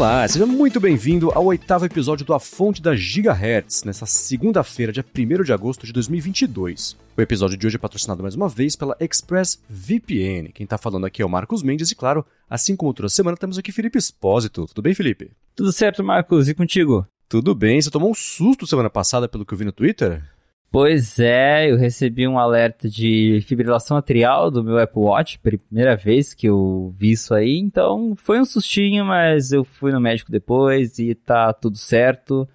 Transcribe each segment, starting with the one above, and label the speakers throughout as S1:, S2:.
S1: Olá, seja muito bem-vindo ao oitavo episódio do A Fonte da Gigahertz, nessa segunda-feira, dia 1 de agosto de 2022. O episódio de hoje é patrocinado mais uma vez pela ExpressVPN. Quem tá falando aqui é o Marcos Mendes e, claro, assim como toda semana, temos aqui Felipe Espósito. Tudo bem, Felipe?
S2: Tudo certo, Marcos. E contigo?
S1: Tudo bem. Você tomou um susto semana passada pelo que eu vi no Twitter?
S2: Pois é, eu recebi um alerta de fibrilação atrial do meu Apple Watch, primeira vez que eu vi isso aí, então foi um sustinho, mas eu fui no médico depois e tá tudo certo.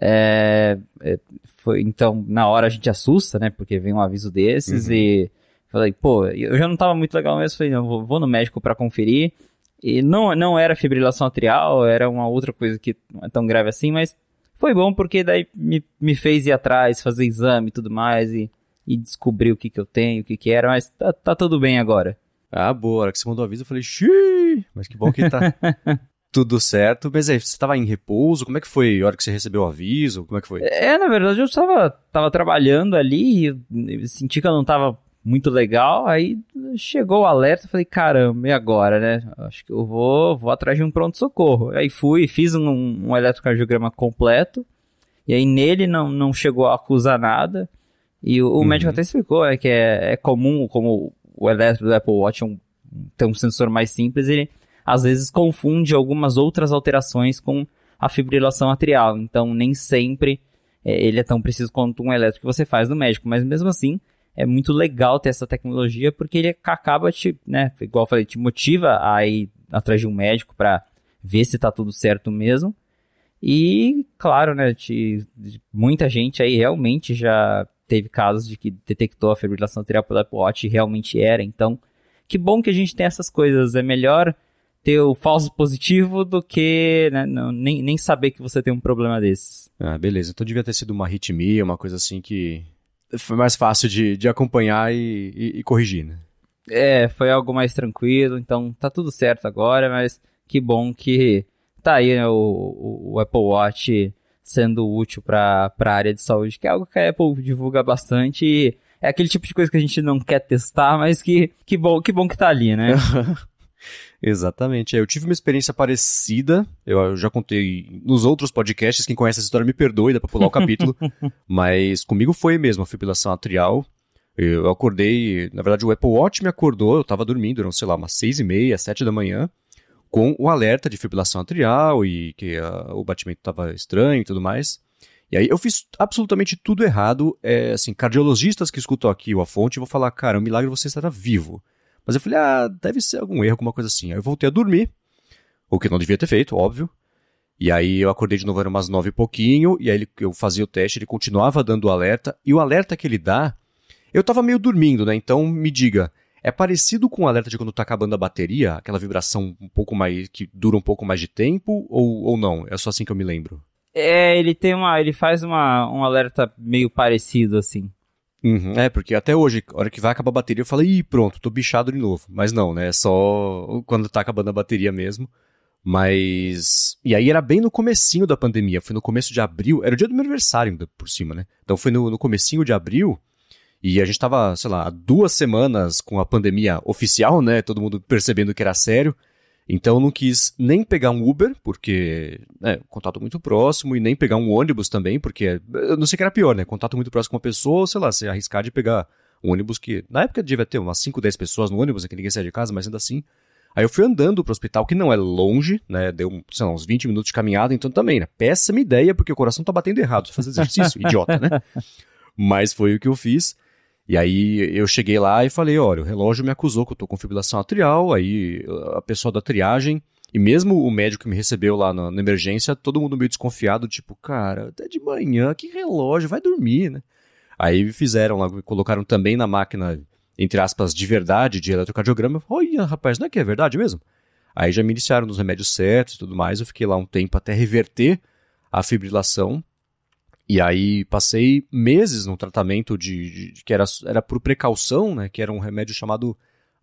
S2: É, é, foi, então, na hora a gente assusta, né, porque vem um aviso desses uhum. e falei, pô, eu já não tava muito legal mesmo, falei, não, vou, vou no médico para conferir. E não, não era fibrilação atrial, era uma outra coisa que não é tão grave assim, mas foi bom porque daí me, me fez ir atrás, fazer exame e tudo mais e, e descobrir o que que eu tenho, o que que era, mas tá, tá tudo bem agora.
S1: Ah, boa, a hora que você mandou o aviso eu falei, xiii, mas que bom que tá tudo certo. Mas aí, você estava em repouso, como é que foi a hora que você recebeu o aviso, como é que foi?
S2: É, na verdade eu estava tava trabalhando ali e senti que eu não estava muito legal. Aí chegou o alerta, falei, caramba, e agora, né? Acho que eu vou, vou atrás de um pronto-socorro. Aí fui, fiz um, um eletrocardiograma completo. E aí nele não, não chegou a acusar nada. E o, o uhum. médico até explicou é, que é, é comum, como o eletro do Apple Watch é um, tem um sensor mais simples, ele às vezes confunde algumas outras alterações com a fibrilação atrial. Então nem sempre é, ele é tão preciso quanto um eletro que você faz no médico. Mas mesmo assim, é muito legal ter essa tecnologia porque ele acaba te, né, igual eu falei, te motiva a ir atrás de um médico para ver se tá tudo certo mesmo. E, claro, né, te, muita gente aí realmente já teve casos de que detectou a fibrilação atrial pelo Apple Watch e realmente era. Então, que bom que a gente tem essas coisas. É melhor ter o falso positivo do que né, não, nem, nem saber que você tem um problema desses.
S1: Ah, beleza. Então devia ter sido uma arritmia, uma coisa assim que foi mais fácil de, de acompanhar e, e, e, corrigir, né?
S2: É, foi algo mais tranquilo, então tá tudo certo agora, mas que bom que tá aí né, o, o, Apple Watch sendo útil para a área de saúde, que é algo que a Apple divulga bastante e é aquele tipo de coisa que a gente não quer testar, mas que, que, bom, que bom que tá ali, né?
S1: Exatamente. É, eu tive uma experiência parecida, eu já contei nos outros podcasts, quem conhece essa história me perdoe, dá pra pular o capítulo, mas comigo foi mesmo a fibrilação atrial. Eu acordei, na verdade o Apple Watch me acordou, eu tava dormindo, eram, sei lá, umas seis e meia, sete da manhã, com o alerta de fibrilação atrial e que a, o batimento tava estranho e tudo mais. E aí eu fiz absolutamente tudo errado, é, assim, cardiologistas que escutam aqui o A Fonte vão falar, cara, é um milagre você estar vivo. Mas eu falei, ah, deve ser algum erro, alguma coisa assim. Aí eu voltei a dormir, o que não devia ter feito, óbvio. E aí eu acordei de novo, era umas nove e pouquinho, e aí eu fazia o teste, ele continuava dando o alerta, e o alerta que ele dá, eu tava meio dormindo, né? Então me diga, é parecido com o alerta de quando tá acabando a bateria, aquela vibração um pouco mais, que dura um pouco mais de tempo, ou, ou não? É só assim que eu me lembro.
S2: É, ele tem uma, ele faz uma, um alerta meio parecido, assim.
S1: Uhum, é, porque até hoje, a hora que vai acabar a bateria, eu falo, ih, pronto, tô bichado de novo. Mas não, né? É só quando tá acabando a bateria mesmo. Mas. E aí era bem no comecinho da pandemia, foi no começo de abril, era o dia do meu aniversário por cima, né? Então foi no, no comecinho de abril, e a gente tava, sei lá, duas semanas com a pandemia oficial, né? Todo mundo percebendo que era sério. Então eu não quis nem pegar um Uber, porque, né, contato muito próximo, e nem pegar um ônibus também, porque eu não sei o que era pior, né? Contato muito próximo com uma pessoa, sei lá, se arriscar de pegar um ônibus que, na época devia ter umas 5, 10 pessoas no ônibus, né, que ninguém saia de casa, mas ainda assim. Aí eu fui andando pro hospital, que não é longe, né? Deu, sei lá, uns 20 minutos de caminhada, então também, né? Péssima ideia, porque o coração tá batendo errado. Fazer exercício, idiota, né? Mas foi o que eu fiz. E aí eu cheguei lá e falei, olha, o relógio me acusou que eu tô com fibrilação atrial, aí a pessoa da triagem, e mesmo o médico que me recebeu lá na, na, emergência, todo mundo meio desconfiado, tipo, cara, até de manhã, que relógio, vai dormir, né? Aí fizeram lá, colocaram também na máquina, entre aspas, de verdade, de eletrocardiograma. Olha, rapaz, não é que é verdade mesmo? Aí já me iniciaram nos remédios certos e tudo mais, eu fiquei lá um tempo até reverter a fibrilação, e aí passei meses no tratamento de, de, de, que era, era por precaução, né? Que era um remédio chamado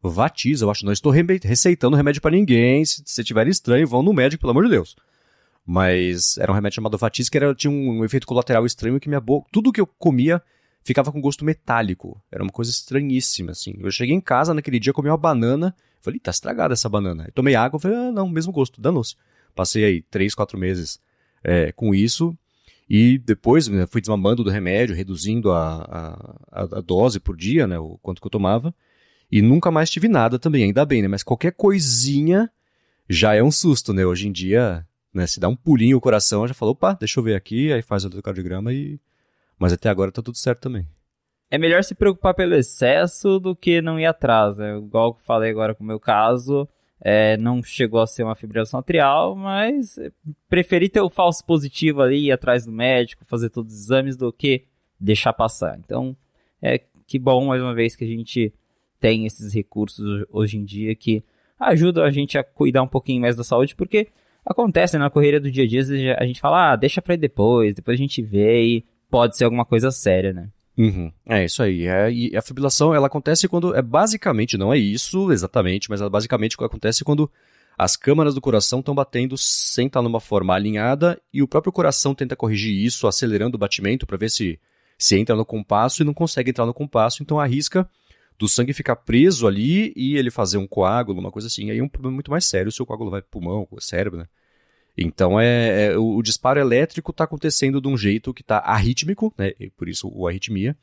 S1: Vatiz, eu acho. Não estou receitando remédio para ninguém. Se, se tiver estranho, vão no médico, pelo amor de Deus. Mas era um remédio chamado Vatiz que era, tinha um, um efeito colateral estranho que minha boca, tudo que eu comia ficava com gosto metálico. Era uma coisa estranhíssima, assim. Eu cheguei em casa naquele dia, comi uma banana, falei, tá estragada essa banana. Eu tomei água, falei, ah, não, mesmo gosto, danou-se. Passei aí três, quatro meses é, com isso. E depois né, fui desmamando do remédio, reduzindo a, a, a, dose por dia, né? O quanto que eu tomava. E nunca mais tive nada também, ainda bem, né? Mas qualquer coisinha já é um susto, né? Hoje em dia, né? Se dá um pulinho o coração, já falou, opa, deixa eu ver aqui, aí faz o eletrocardiograma e. Mas até agora tá tudo certo também.
S2: É melhor se preocupar pelo excesso do que não ir atrás, né? Igual que falei agora com o meu caso, é, não chegou a ser uma fibrilação atrial, mas preferi ter o falso positivo ali, ir atrás do médico, fazer todos os exames, do que deixar passar. Então, é que bom, mais uma vez, que a gente tem esses recursos hoje em dia que ajudam a gente a cuidar um pouquinho mais da saúde, porque acontece na correria do dia a dia, a gente fala, ah, deixa pra ir depois, depois a gente vê e pode ser alguma coisa séria, né?
S1: Uhum. É isso aí. É, e a fibrilação ela acontece quando é basicamente não é isso exatamente, mas ela basicamente acontece quando as câmaras do coração estão batendo sem estar numa forma alinhada e o próprio coração tenta corrigir isso, acelerando o batimento para ver se se entra no compasso e não consegue entrar no compasso, então arrisca do sangue ficar preso ali e ele fazer um coágulo, uma coisa assim. Aí é um problema muito mais sério se o coágulo vai pro pulmão, cérebro, né? Então é, é o, o, disparo elétrico está acontecendo de um jeito que está arrítmico, né? Por isso o arritmia.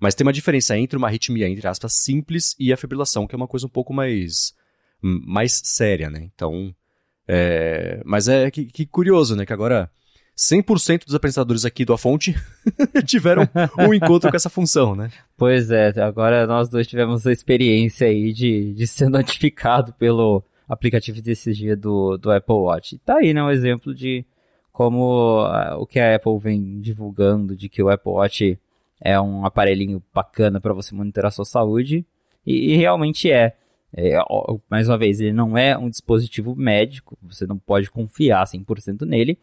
S1: Mas tem uma diferença entre uma arritmia, entre aspas, simples e a fibrilação, que é uma coisa um pouco mais, mais séria, né? Então, é, mas é que, que, curioso, né? Que agora 100% dos apresentadores aqui do A Fonte tiveram um encontro com essa função, né?
S2: Pois é, agora nós dois tivemos a experiência aí de, de ser notificado pelo aplicativo desse dia do, do Apple Watch. E tá aí, né, um exemplo de como uh, o que a Apple vem divulgando, de que o Apple Watch é um aparelhinho bacana para você monitorar a sua saúde, e, e realmente é. é. Mais uma vez, ele não é um dispositivo médico, você não pode confiar 100% nele,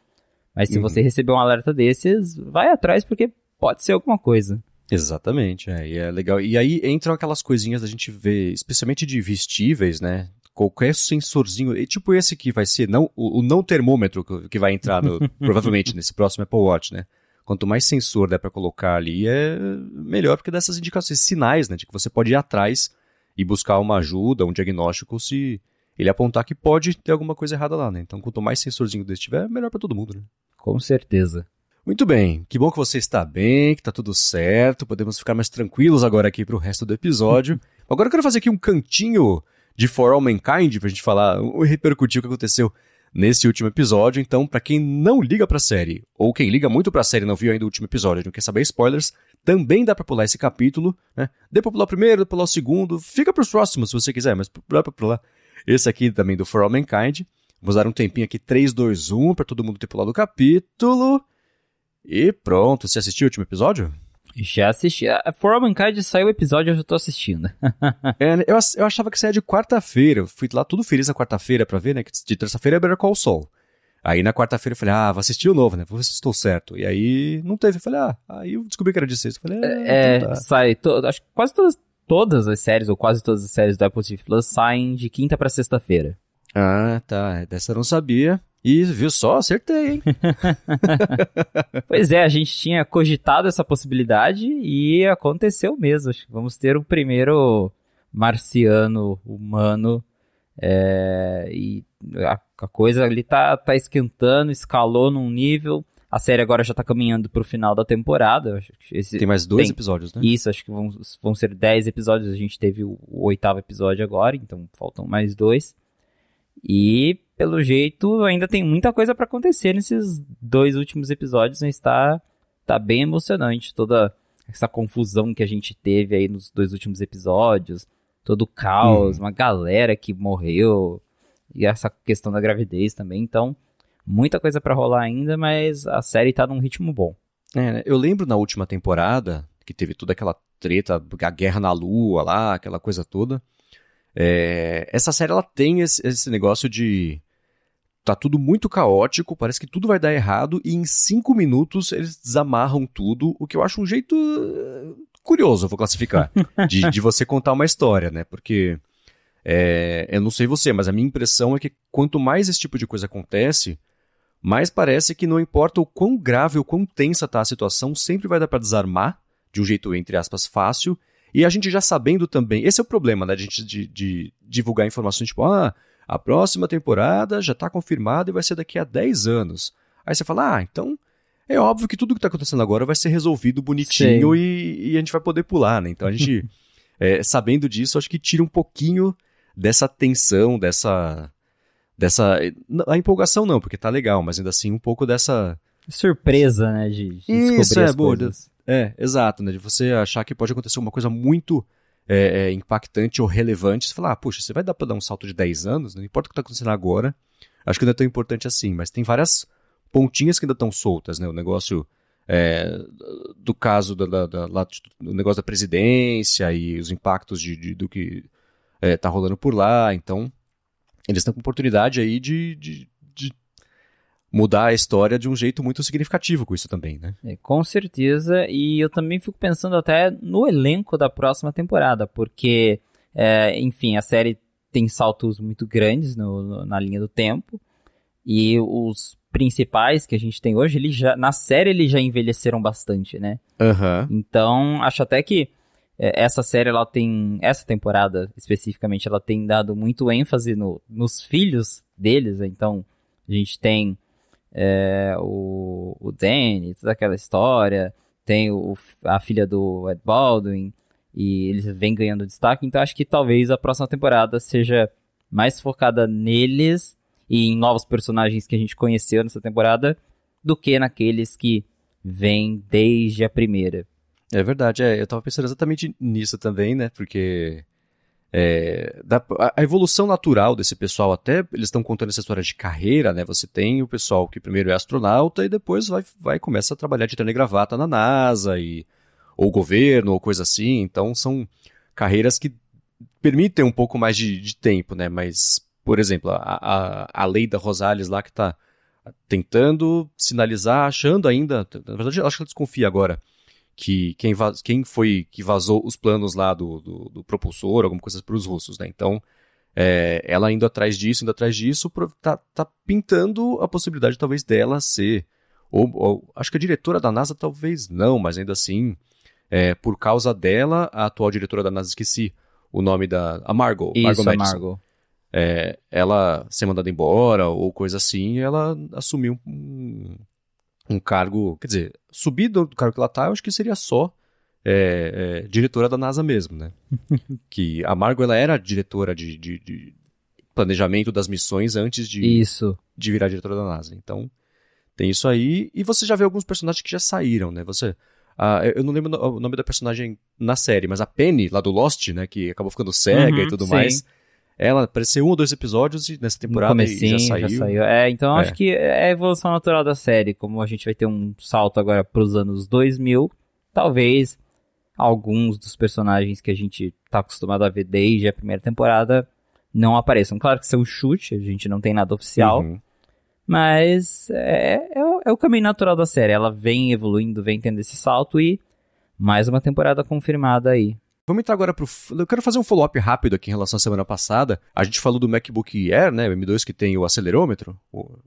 S2: mas se uhum. você receber um alerta desses, vai atrás porque pode ser alguma coisa.
S1: Exatamente, é, e é legal. E aí entram aquelas coisinhas da gente ver, especialmente de vestíveis, né? Qualquer sensorzinho, tipo esse que vai ser, não, o, o não termômetro que vai entrar no, provavelmente nesse próximo Apple Watch, né? Quanto mais sensor der para colocar ali, é melhor, porque dá essas indicações, sinais, né? De que você pode ir atrás e buscar uma ajuda, um diagnóstico, se ele apontar que pode ter alguma coisa errada lá, né? Então, quanto mais sensorzinho desse tiver, melhor para todo mundo, né?
S2: Com certeza.
S1: Muito bem, que bom que você está bem, que está tudo certo, podemos ficar mais tranquilos agora aqui para o resto do episódio. agora eu quero fazer aqui um cantinho de For All Mankind, pra gente falar, o repercutir o que aconteceu nesse último episódio. Então, para quem não liga pra série, ou quem liga muito pra série e não viu ainda o último episódio não quer saber spoilers, também dá pra pular esse capítulo, né? Dê pra pular o primeiro, dê pra pular o segundo, fica pros próximos se você quiser, mas dá pra pular esse aqui também do For All Mankind. Vamos dar um tempinho aqui, 3, 2, 1, pra todo mundo ter pulado o capítulo. E pronto, você assistiu o último episódio?
S2: Já assisti. A For All Mankind saiu o episódio, eu já tô assistindo.
S1: é, eu, eu achava que saia de quarta-feira. Fui lá tudo feliz na quarta-feira pra ver, né? Que de terça-feira é Better Call Saul. Aí na quarta-feira eu falei, ah, vou assistir o novo, né? Vou ver se estou certo. E aí não teve. Eu falei, ah, aí eu descobri que era de sexta. Eu falei, ah,
S2: é, então tá. sai. To, acho que quase todas, todas as séries, ou quase todas as séries do Apple TV Plus saem de quinta pra sexta-feira.
S1: Ah, tá. Dessa eu não sabia. E viu só, acertei, hein?
S2: pois é, a gente tinha cogitado essa possibilidade e aconteceu mesmo. Vamos ter o primeiro marciano humano é, e a, a, coisa ali tá, tá esquentando, escalou num nível. A série agora já tá caminhando pro final da temporada.
S1: Esse, tem mais dois tem, episódios, né?
S2: Isso, acho que vão, vão ser dez episódios. A gente teve o, o oitavo episódio agora, então faltam mais dois. E, pelo jeito, ainda tem muita coisa para acontecer nesses dois últimos episódios, mas tá, tá bem emocionante toda essa confusão que a gente teve aí nos dois últimos episódios, todo o caos, hum. uma galera que morreu, e essa questão da gravidez também, então muita coisa para rolar ainda, mas a série tá num ritmo bom.
S1: É, né? eu lembro na última temporada que teve toda aquela treta, a guerra na lua lá, aquela coisa toda. É, essa série ela tem esse, esse, negócio de. Tá tudo muito caótico, parece que tudo vai dar errado, e em cinco minutos eles desamarram tudo, o que eu acho um jeito uh, curioso, eu vou classificar, de, de você contar uma história, né? Porque. É, eu não sei você, mas a minha impressão é que quanto mais esse tipo de coisa acontece, mais parece que não importa o quão grave ou quão tensa tá a situação, sempre vai dar para desarmar, de um jeito, entre aspas, fácil, e a gente já sabendo também, esse é o problema, né, de, de, de divulgar informações tipo, ah, a próxima temporada já está confirmada e vai ser daqui a 10 anos. Aí você fala, ah, então é óbvio que tudo que está acontecendo agora vai ser resolvido bonitinho e, e, a gente vai poder pular, né? Então a gente, é, sabendo disso, acho que tira um pouquinho dessa tensão, dessa. dessa. A empolgação não, porque tá legal, mas ainda assim um pouco dessa.
S2: Surpresa, né? De, de Isso, é, boa.
S1: É, exato, né? De você achar que pode acontecer uma coisa muito é, é, impactante ou relevante. Você fala, ah, puxa, você vai dar pra dar um salto de 10 anos? Não importa o que tá acontecendo agora. Acho que não é tão importante assim, mas tem várias pontinhas que ainda estão soltas, né? O negócio é, do caso da, da, da, do negócio da presidência e os impactos de, de do que está é, rolando por lá. Então, eles estão com oportunidade aí de, de, mudar a história de um jeito muito significativo com isso também, né?
S2: É, com certeza. E eu também fico pensando até no elenco da próxima temporada, porque, é, enfim, a série tem saltos muito grandes no, no, na linha do tempo. E os principais que a gente tem hoje, ele já, na série eles já envelheceram bastante, né?
S1: Uhum.
S2: Então, acho até que é, essa série, ela tem, essa temporada especificamente, ela tem dado muito ênfase no, nos filhos deles, então a gente tem é, o, o Danny, toda aquela história, tem o, a filha do Ed Baldwin, e eles vêm ganhando destaque, então acho que talvez a próxima temporada seja mais focada neles e em novos personagens que a gente conheceu nessa temporada do que naqueles que vêm desde a primeira.
S1: É verdade, é, eu tava pensando exatamente nisso também, né? Porque é, da, a, evolução natural desse pessoal, até eles estão contando essa história de carreira, né? Você tem o pessoal que primeiro é astronauta e depois vai, vai começa a trabalhar de terno e gravata na NASA e ou governo ou coisa assim. Então são carreiras que permitem um pouco mais de, de tempo, né? Mas por exemplo, a, a, a lei da Rosales lá que está tentando sinalizar, achando ainda, na verdade acho que ela desconfia agora, que quem, vaz, quem foi que vazou os planos lá do, do, do propulsor, alguma coisa para os russos, né? Então, é, ela indo atrás disso, indo atrás disso, tá, tá pintando a possibilidade talvez dela ser, ou, ou, acho que a diretora da NASA talvez não, mas ainda assim, é, por causa dela, a atual diretora da NASA, esqueci o nome da, a Margot,
S2: Isso,
S1: Margot
S2: Madison. Margot
S1: é, ela ser mandada embora ou coisa assim, ela assumiu um, um cargo, quer dizer, subir do cargo que ela tá, eu acho que seria só é, é, diretora da NASA mesmo, né? que a Margot, ela era diretora de, de, de, planejamento das missões antes de,
S2: isso.
S1: de virar diretora da NASA. Então, tem isso aí. E você já vê alguns personagens que já saíram, né? Você... Eu não lembro o nome da personagem na série, mas a Penny, lá do Lost, né? Que acabou ficando cega uhum, e tudo sim. mais. Ela apareceu um ou dois episódios nessa temporada e já saiu. já saiu.
S2: É, então é. acho que é a evolução natural da série. Como a gente vai ter um salto agora para os anos 2000, talvez alguns dos personagens que a gente tá acostumado a ver desde a primeira temporada não apareçam. Claro que isso é um chute, a gente não tem nada oficial. Uhum. Mas é, é, é, o caminho natural da série. Ela vem evoluindo, vem tendo esse salto e mais uma temporada confirmada aí.
S1: Vamos entrar agora pro. Eu quero fazer um follow-up rápido aqui em relação à semana passada. A gente falou do MacBook Air, né? O M2 que tem o acelerômetro.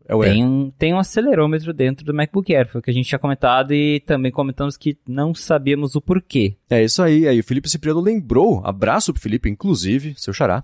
S2: É o tem, um, tem um acelerômetro dentro do MacBook Air, foi o que a gente tinha comentado e também comentamos que não sabíamos o porquê.
S1: É isso aí. Aí o Felipe Cipriano lembrou, abraço pro Felipe, inclusive, seu xará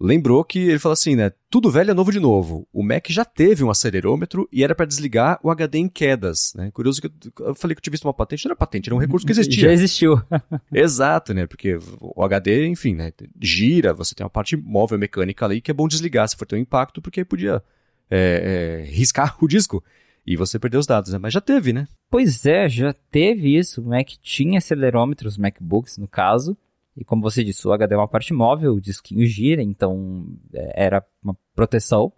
S1: lembrou que ele falou assim, né? Tudo velho é novo de novo. O Mac já teve um acelerômetro e era para desligar o HD em quedas, né? Curioso que eu falei que eu tinha visto uma patente, não era patente, era um recurso que existia.
S2: Já existiu.
S1: Exato, né? Porque o HD, enfim, né? Gira, você tem uma parte móvel mecânica ali que é bom desligar se for ter um impacto, porque aí podia é, é, riscar o disco e você perdeu os dados, né? Mas já teve, né?
S2: Pois é, já teve isso. O Mac tinha acelerômetros, MacBooks no caso, e como você disse, o HD é uma parte móvel, o disquinho gira, então é, era uma proteção.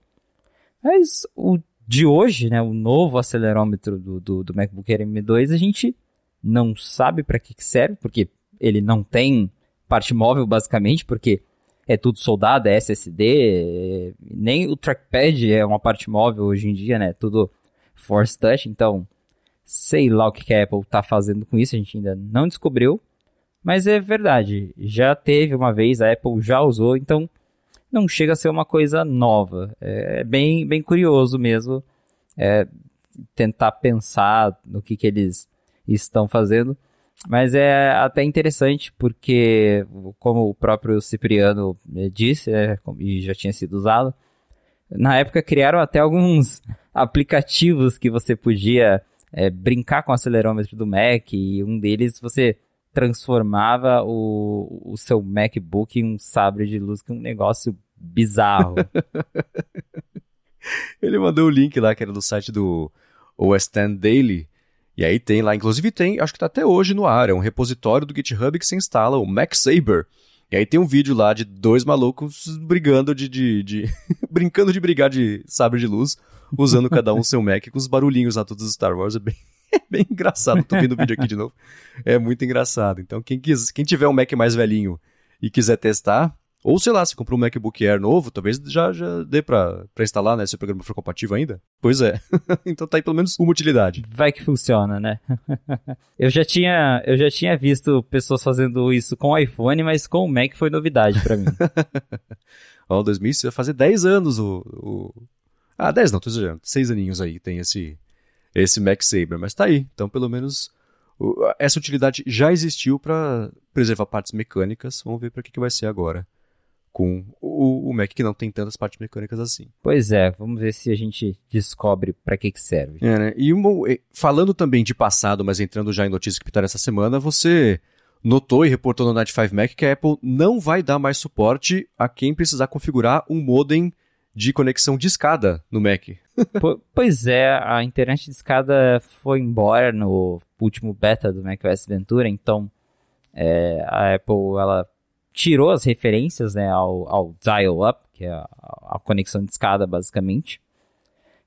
S2: Mas o de hoje, né, o novo acelerômetro do, do, do MacBook Air M2, a gente não sabe para que serve, porque ele não tem parte móvel basicamente, porque é tudo soldado, é SSD, nem o trackpad é uma parte móvel hoje em dia, né? Tudo Force Touch, então sei lá o que a Apple está fazendo com isso, a gente ainda não descobriu. Mas é verdade, já teve uma vez, a Apple já usou, então não chega a ser uma coisa nova. É bem, bem curioso mesmo é, tentar pensar no que, que eles estão fazendo. Mas é até interessante porque, como o próprio Cipriano disse, é, e já tinha sido usado, Na época criaram até alguns aplicativos que você podia é, brincar com o acelerômetro do Mac e um deles você transformava o, o seu MacBook em um sabre de luz, que é um negócio bizarro.
S1: Ele mandou o link lá, que era do site do OS X Daily, e aí tem lá, inclusive tem, acho que tá até hoje no ar, é um repositório do GitHub que você instala, o Mac Saber. E aí tem um vídeo lá de dois malucos brigando de. de, de brincando de brigar de sabre de luz, usando cada um seu Mac com os barulhinhos lá todos dos Star Wars. É bem, é bem engraçado. Tô vendo o vídeo aqui de novo. É muito engraçado. Então, quem, quis, quem tiver um Mac mais velhinho e quiser testar, ou sei lá, se comprou um MacBook Air novo, talvez já, já dê pra, pra instalar, né? Se o programa for compatível ainda. Pois é. então tá aí pelo menos uma utilidade.
S2: Vai que funciona, né? eu, já tinha, eu já tinha visto pessoas fazendo isso com o iPhone, mas com o Mac foi novidade para mim.
S1: Ó, 2000 vai fazer 10 anos o, o... Ah, 10 não, tô exagerando. 6 aninhos aí tem esse, esse Mac Saber, mas tá aí. Então pelo menos essa utilidade já existiu para preservar partes mecânicas. Vamos ver para que, que vai ser agora com o, o, Mac que não tem tantas partes mecânicas assim.
S2: Pois é, vamos ver se a gente descobre para que que serve.
S1: É, né? E uma, falando também de passado, mas entrando já em notícias que pintaram essa semana, você notou e reportou no Night 5 Mac que a Apple não vai dar mais suporte a quem precisar configurar um modem de conexão de escada no Mac.
S2: pois é, a internet de escada foi embora no último beta do macOS Ventura, então é, a Apple ela tirou as referências né, ao, ao dial-up, que é a, a, conexão de escada, basicamente.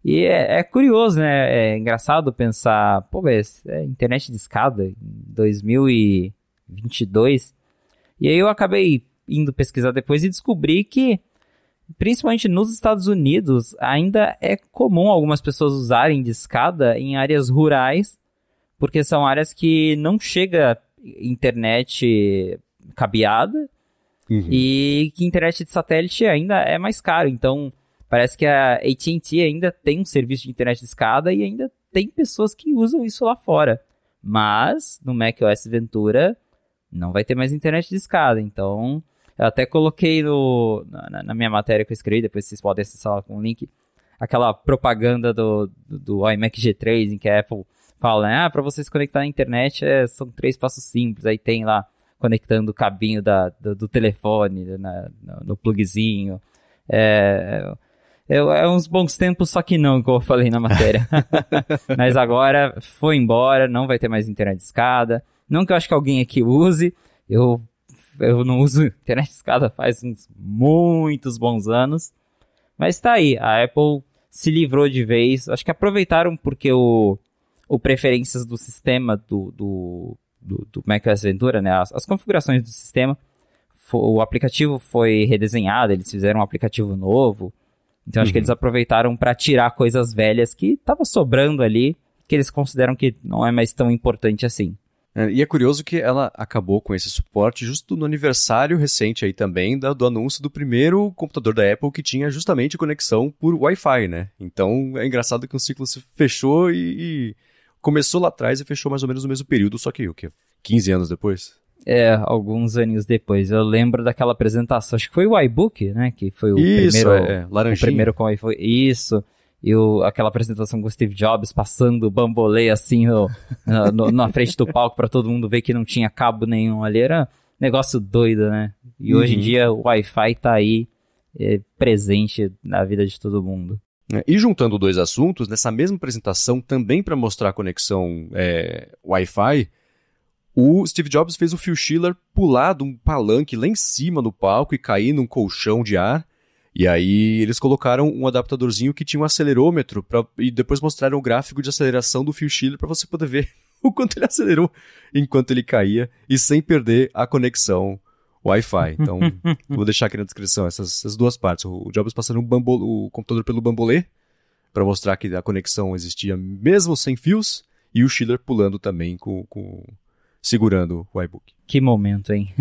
S2: E é, é, curioso, né? É engraçado pensar, pô, é, é internet de escada em 2022. E aí eu acabei indo pesquisar depois e descobri que, principalmente nos Estados Unidos, ainda é comum algumas pessoas usarem de escada em áreas rurais, porque são áreas que não chega internet cabeada Uhum. E que internet de satélite ainda é mais caro. Então, parece que a AT&T ainda tem um serviço de internet de escada e ainda tem pessoas que usam isso lá fora. Mas, no macOS Ventura, não vai ter mais internet de escada. Então, eu até coloquei no, na, na minha matéria que eu escrevi, depois vocês podem acessar com o link, aquela propaganda do, do, do iMac G3, em que a Apple fala, né, ah, para você se conectar na internet é, são três passos simples. Aí tem lá conectando o cabinho da, do, do telefone no, no plugzinho. É, é, é, uns bons tempos, só que não, como eu falei na matéria. Mas agora foi embora, não vai ter mais internet de escada. Não que eu acho que alguém aqui use, eu, eu não uso internet escada faz uns muitos bons anos. Mas tá aí, a Apple se livrou de vez. Acho que aproveitaram porque o, o preferências do sistema do, do do, do macOS Ventura, né, as, as configurações do sistema, o aplicativo foi redesenhado, eles fizeram um aplicativo novo, então acho uhum. que eles aproveitaram para tirar coisas velhas que estavam sobrando ali, que eles consideram que não é mais tão importante assim.
S1: É, e é curioso que ela acabou com esse suporte justo no aniversário recente aí também da, do anúncio do primeiro computador da Apple que tinha justamente conexão por Wi-Fi, né? Então é engraçado que o ciclo se fechou e, e começou lá atrás e fechou mais ou menos no mesmo período, só que o quê? 15 anos depois?
S2: É, alguns anos depois. Eu lembro daquela apresentação, acho que foi o iBook, né? Que foi o
S1: Isso,
S2: primeiro.
S1: É,
S2: o primeiro com o iPhone. Isso. E o, aquela apresentação com o Steve Jobs passando o bambolê assim no, no, na frente do palco para todo mundo ver que não tinha cabo nenhum ali. Era negócio doido, né? E uhum. hoje em dia o Wi-Fi tá aí é, presente na vida de todo mundo.
S1: É, e juntando dois assuntos, nessa mesma apresentação, também para mostrar a conexão é, Wi-Fi, o Steve Jobs fez o Phil Schiller pular de um palanque lá em cima do palco e cair num colchão de ar. E aí eles colocaram um adaptadorzinho que tinha um acelerômetro pra, e depois mostraram o gráfico de aceleração do Phil Schiller para você poder ver o quanto ele acelerou enquanto ele caía e sem perder a conexão Wi-Fi. Então, vou deixar aqui na descrição essas, essas duas partes. O Jobs passando o computador pelo bambolê para mostrar que a conexão existia mesmo sem fios e o Schiller pulando também com, com segurando o iBook.
S2: Que momento, hein?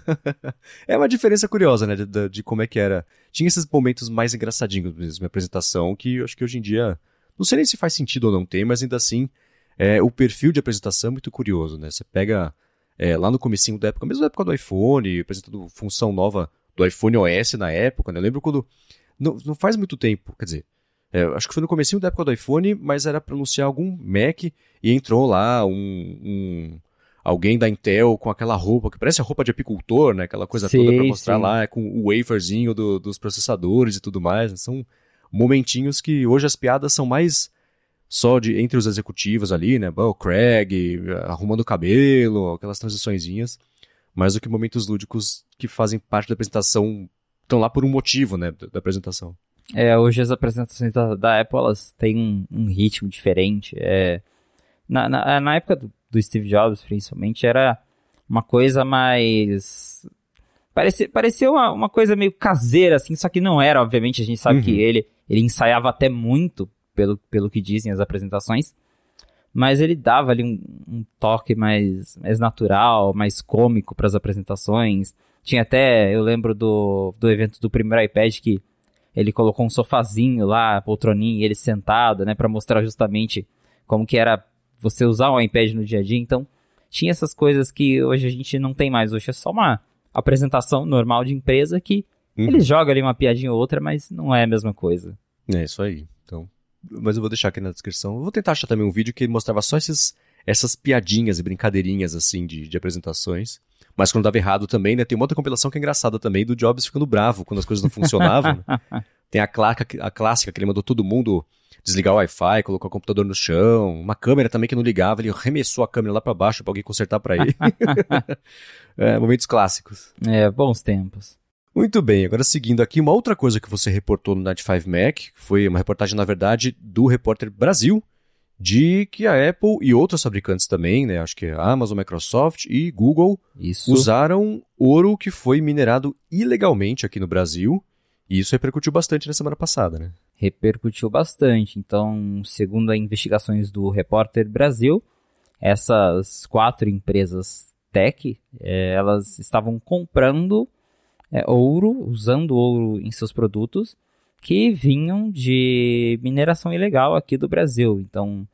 S1: é uma diferença curiosa, né, de, de, como é que era. Tinha esses momentos mais engraçadinhos mesmo, na apresentação, que eu acho que hoje em dia, não sei nem se faz sentido ou não tem, mas ainda assim, é, o perfil de apresentação é muito curioso, né? Você pega é, lá no comecinho da época, mesmo na época do iPhone, apresentando função nova do iPhone OS na época, né? Eu lembro quando não, não faz muito tempo, quer dizer, é, acho que foi no começo da época do iPhone, mas era para anunciar algum Mac e entrou lá um, um, alguém da Intel com aquela roupa que parece a roupa de apicultor, né? Aquela coisa sim, toda para mostrar sim. lá com o waferzinho do, dos processadores e tudo mais. Né? São momentinhos que hoje as piadas são mais só de entre os executivos ali, né? O Craig arrumando o cabelo, aquelas transiçõezinhas, mais do que momentos lúdicos que fazem parte da apresentação, estão lá por um motivo, né, da, da apresentação.
S2: É, hoje as apresentações da, da Apple, elas têm um, um ritmo diferente. É, na, na, na época do, do Steve Jobs, principalmente, era uma coisa mais parecia, parecia uma, uma coisa meio caseira, assim, só que não era, obviamente, a gente sabe uhum. que ele, ele ensaiava até muito pelo, pelo que dizem as apresentações. Mas ele dava ali um, um toque mais, mais natural, mais cômico para as apresentações. Tinha até, eu lembro do, do evento do primeiro iPad que ele colocou um sofazinho lá, poltroninha, ele sentado, né, para mostrar justamente como que era você usar o iPad no dia a dia. Então, tinha essas coisas que hoje a gente não tem mais. Hoje é só uma apresentação normal de empresa que uhum. ele joga ali uma piadinha ou outra, mas não é a mesma coisa.
S1: É isso aí. Então, mas eu vou deixar aqui na descrição. Eu vou tentar achar também um vídeo que mostrava só esses, essas piadinhas e brincadeirinhas, assim, de, de apresentações. Mas quando dava errado também, né? Tem uma outra compilação que é engraçada também, do Jobs ficando bravo quando as coisas não funcionavam. Né? Tem a, a clássica que ele mandou todo mundo desligar o Wi-Fi, colocou o computador no chão, uma câmera também que não ligava, ele arremessou a câmera lá para baixo para alguém consertar para ele. é, momentos clássicos.
S2: É, bons tempos.
S1: Muito bem, agora seguindo aqui, uma outra coisa que você reportou no Night 5 Mac, foi uma reportagem, na verdade, do Repórter Brasil, de que a Apple e outros fabricantes também, né, acho que a Amazon, Microsoft e Google,
S2: isso.
S1: usaram ouro que foi minerado ilegalmente aqui no Brasil, e isso repercutiu bastante na semana passada, né?
S2: Repercutiu bastante. Então, segundo as investigações do Repórter Brasil, essas quatro empresas tech, é, elas estavam comprando é, ouro, usando ouro em seus produtos, que vinham de mineração ilegal aqui do Brasil. Então,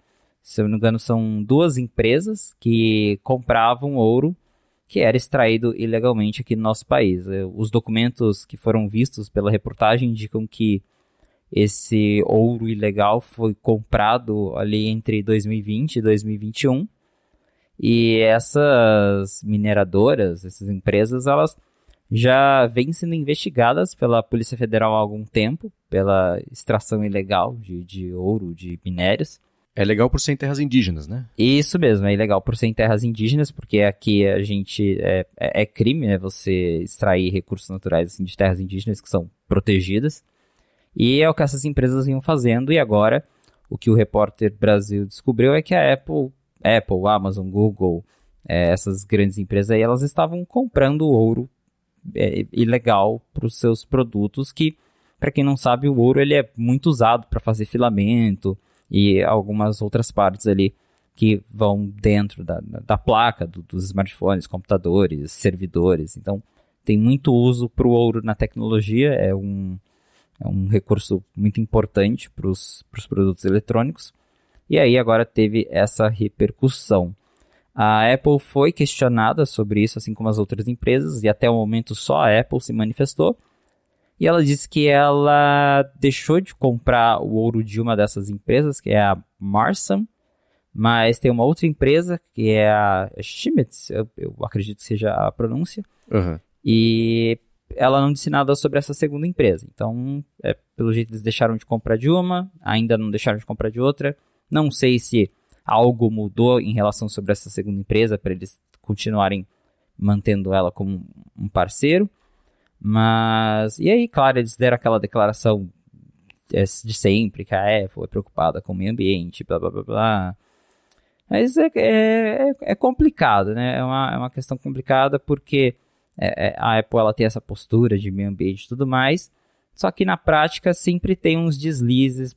S2: se eu não me engano, são duas empresas que compravam ouro que era extraído ilegalmente aqui no nosso país. É, os documentos que foram vistos pela reportagem indicam que esse ouro ilegal foi comprado ali entre 2020 e 2021. E essas mineradoras, essas empresas, elas já vêm sendo investigadas pela Polícia Federal há algum tempo, pela extração ilegal de, de ouro, de minérios.
S1: É legal por ser em terras indígenas, né?
S2: Isso mesmo, é ilegal por ser em terras indígenas, porque aqui a gente. É, é, é crime, né? Você extrair recursos naturais assim, de terras indígenas que são protegidas. E é o que essas empresas vinham fazendo, e agora o que o repórter Brasil descobriu é que a Apple, Apple, Amazon, Google, é, essas grandes empresas aí, elas estavam comprando ouro é, ilegal para os seus produtos que, para quem não sabe, o ouro ele é muito usado para fazer filamento e algumas outras partes ali que vão dentro da, da placa do, dos smartphones, computadores, servidores. Então, tem muito uso para o ouro na tecnologia, é um, é um recurso muito importante para os produtos eletrônicos. E aí agora teve essa repercussão. A Apple foi questionada sobre isso, assim como as outras empresas, e até o momento só a Apple se manifestou. E ela disse que ela deixou de comprar o ouro de uma dessas empresas, que é a Marsam, mas tem uma outra empresa, que é a Schmitz, eu, eu acredito que seja a pronúncia,
S1: uhum.
S2: e ela não disse nada sobre essa segunda empresa. Então, é, pelo jeito, eles deixaram de comprar de uma, ainda não deixaram de comprar de outra. Não sei se algo mudou em relação sobre essa segunda empresa para eles continuarem mantendo ela como um parceiro. Mas, e aí, claro, eles deram aquela declaração é, de sempre que a Apple é preocupada com o meio ambiente, blá blá blá blá. Mas é, é, é complicado, né? É uma, é uma questão complicada porque é, é, a Apple ela tem essa postura de meio ambiente e tudo mais, só que na prática sempre tem uns deslizes,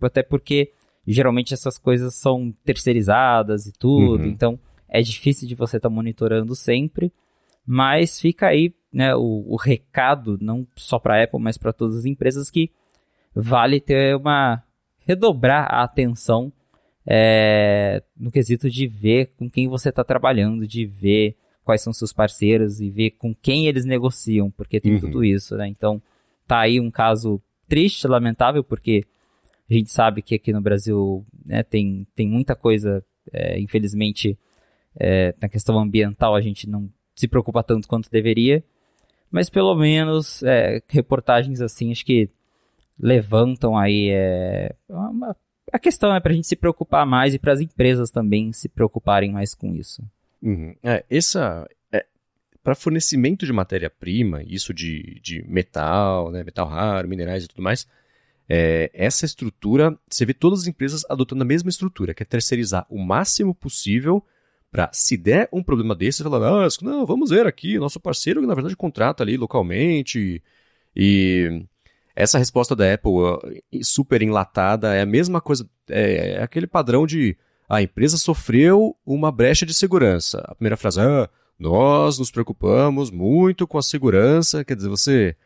S2: até porque geralmente essas coisas são terceirizadas e tudo, uhum. então é difícil de você estar tá monitorando sempre, mas fica aí né, o, o recado, não só para a Apple, mas para todas as empresas, que vale ter uma. redobrar a atenção é, no quesito de ver com quem você está trabalhando, de ver quais são seus parceiros e ver com quem eles negociam, porque tem uhum. tudo isso, né? Então, tá aí um caso triste, lamentável, porque a gente sabe que aqui no Brasil né, tem, tem muita coisa, é, infelizmente, é, na questão ambiental a gente não se preocupa tanto quanto deveria, mas pelo menos é, reportagens assim, acho que levantam aí é, uma, a questão é para a gente se preocupar mais e para as empresas também se preocuparem mais com isso.
S1: Uhum. É, essa, é, para fornecimento de matéria-prima, isso de, de metal, né, metal raro, minerais e tudo mais, é, essa estrutura, você vê todas as empresas adotando a mesma estrutura, que é terceirizar o máximo possível para, se der um problema desse, falar, ah, não, vamos ver aqui, nosso parceiro, na verdade, contrata ali localmente. E essa resposta da Apple, super enlatada, é a mesma coisa, é, é aquele padrão de a empresa sofreu uma brecha de segurança. A primeira frase, ah, nós nos preocupamos muito com a segurança, quer dizer, você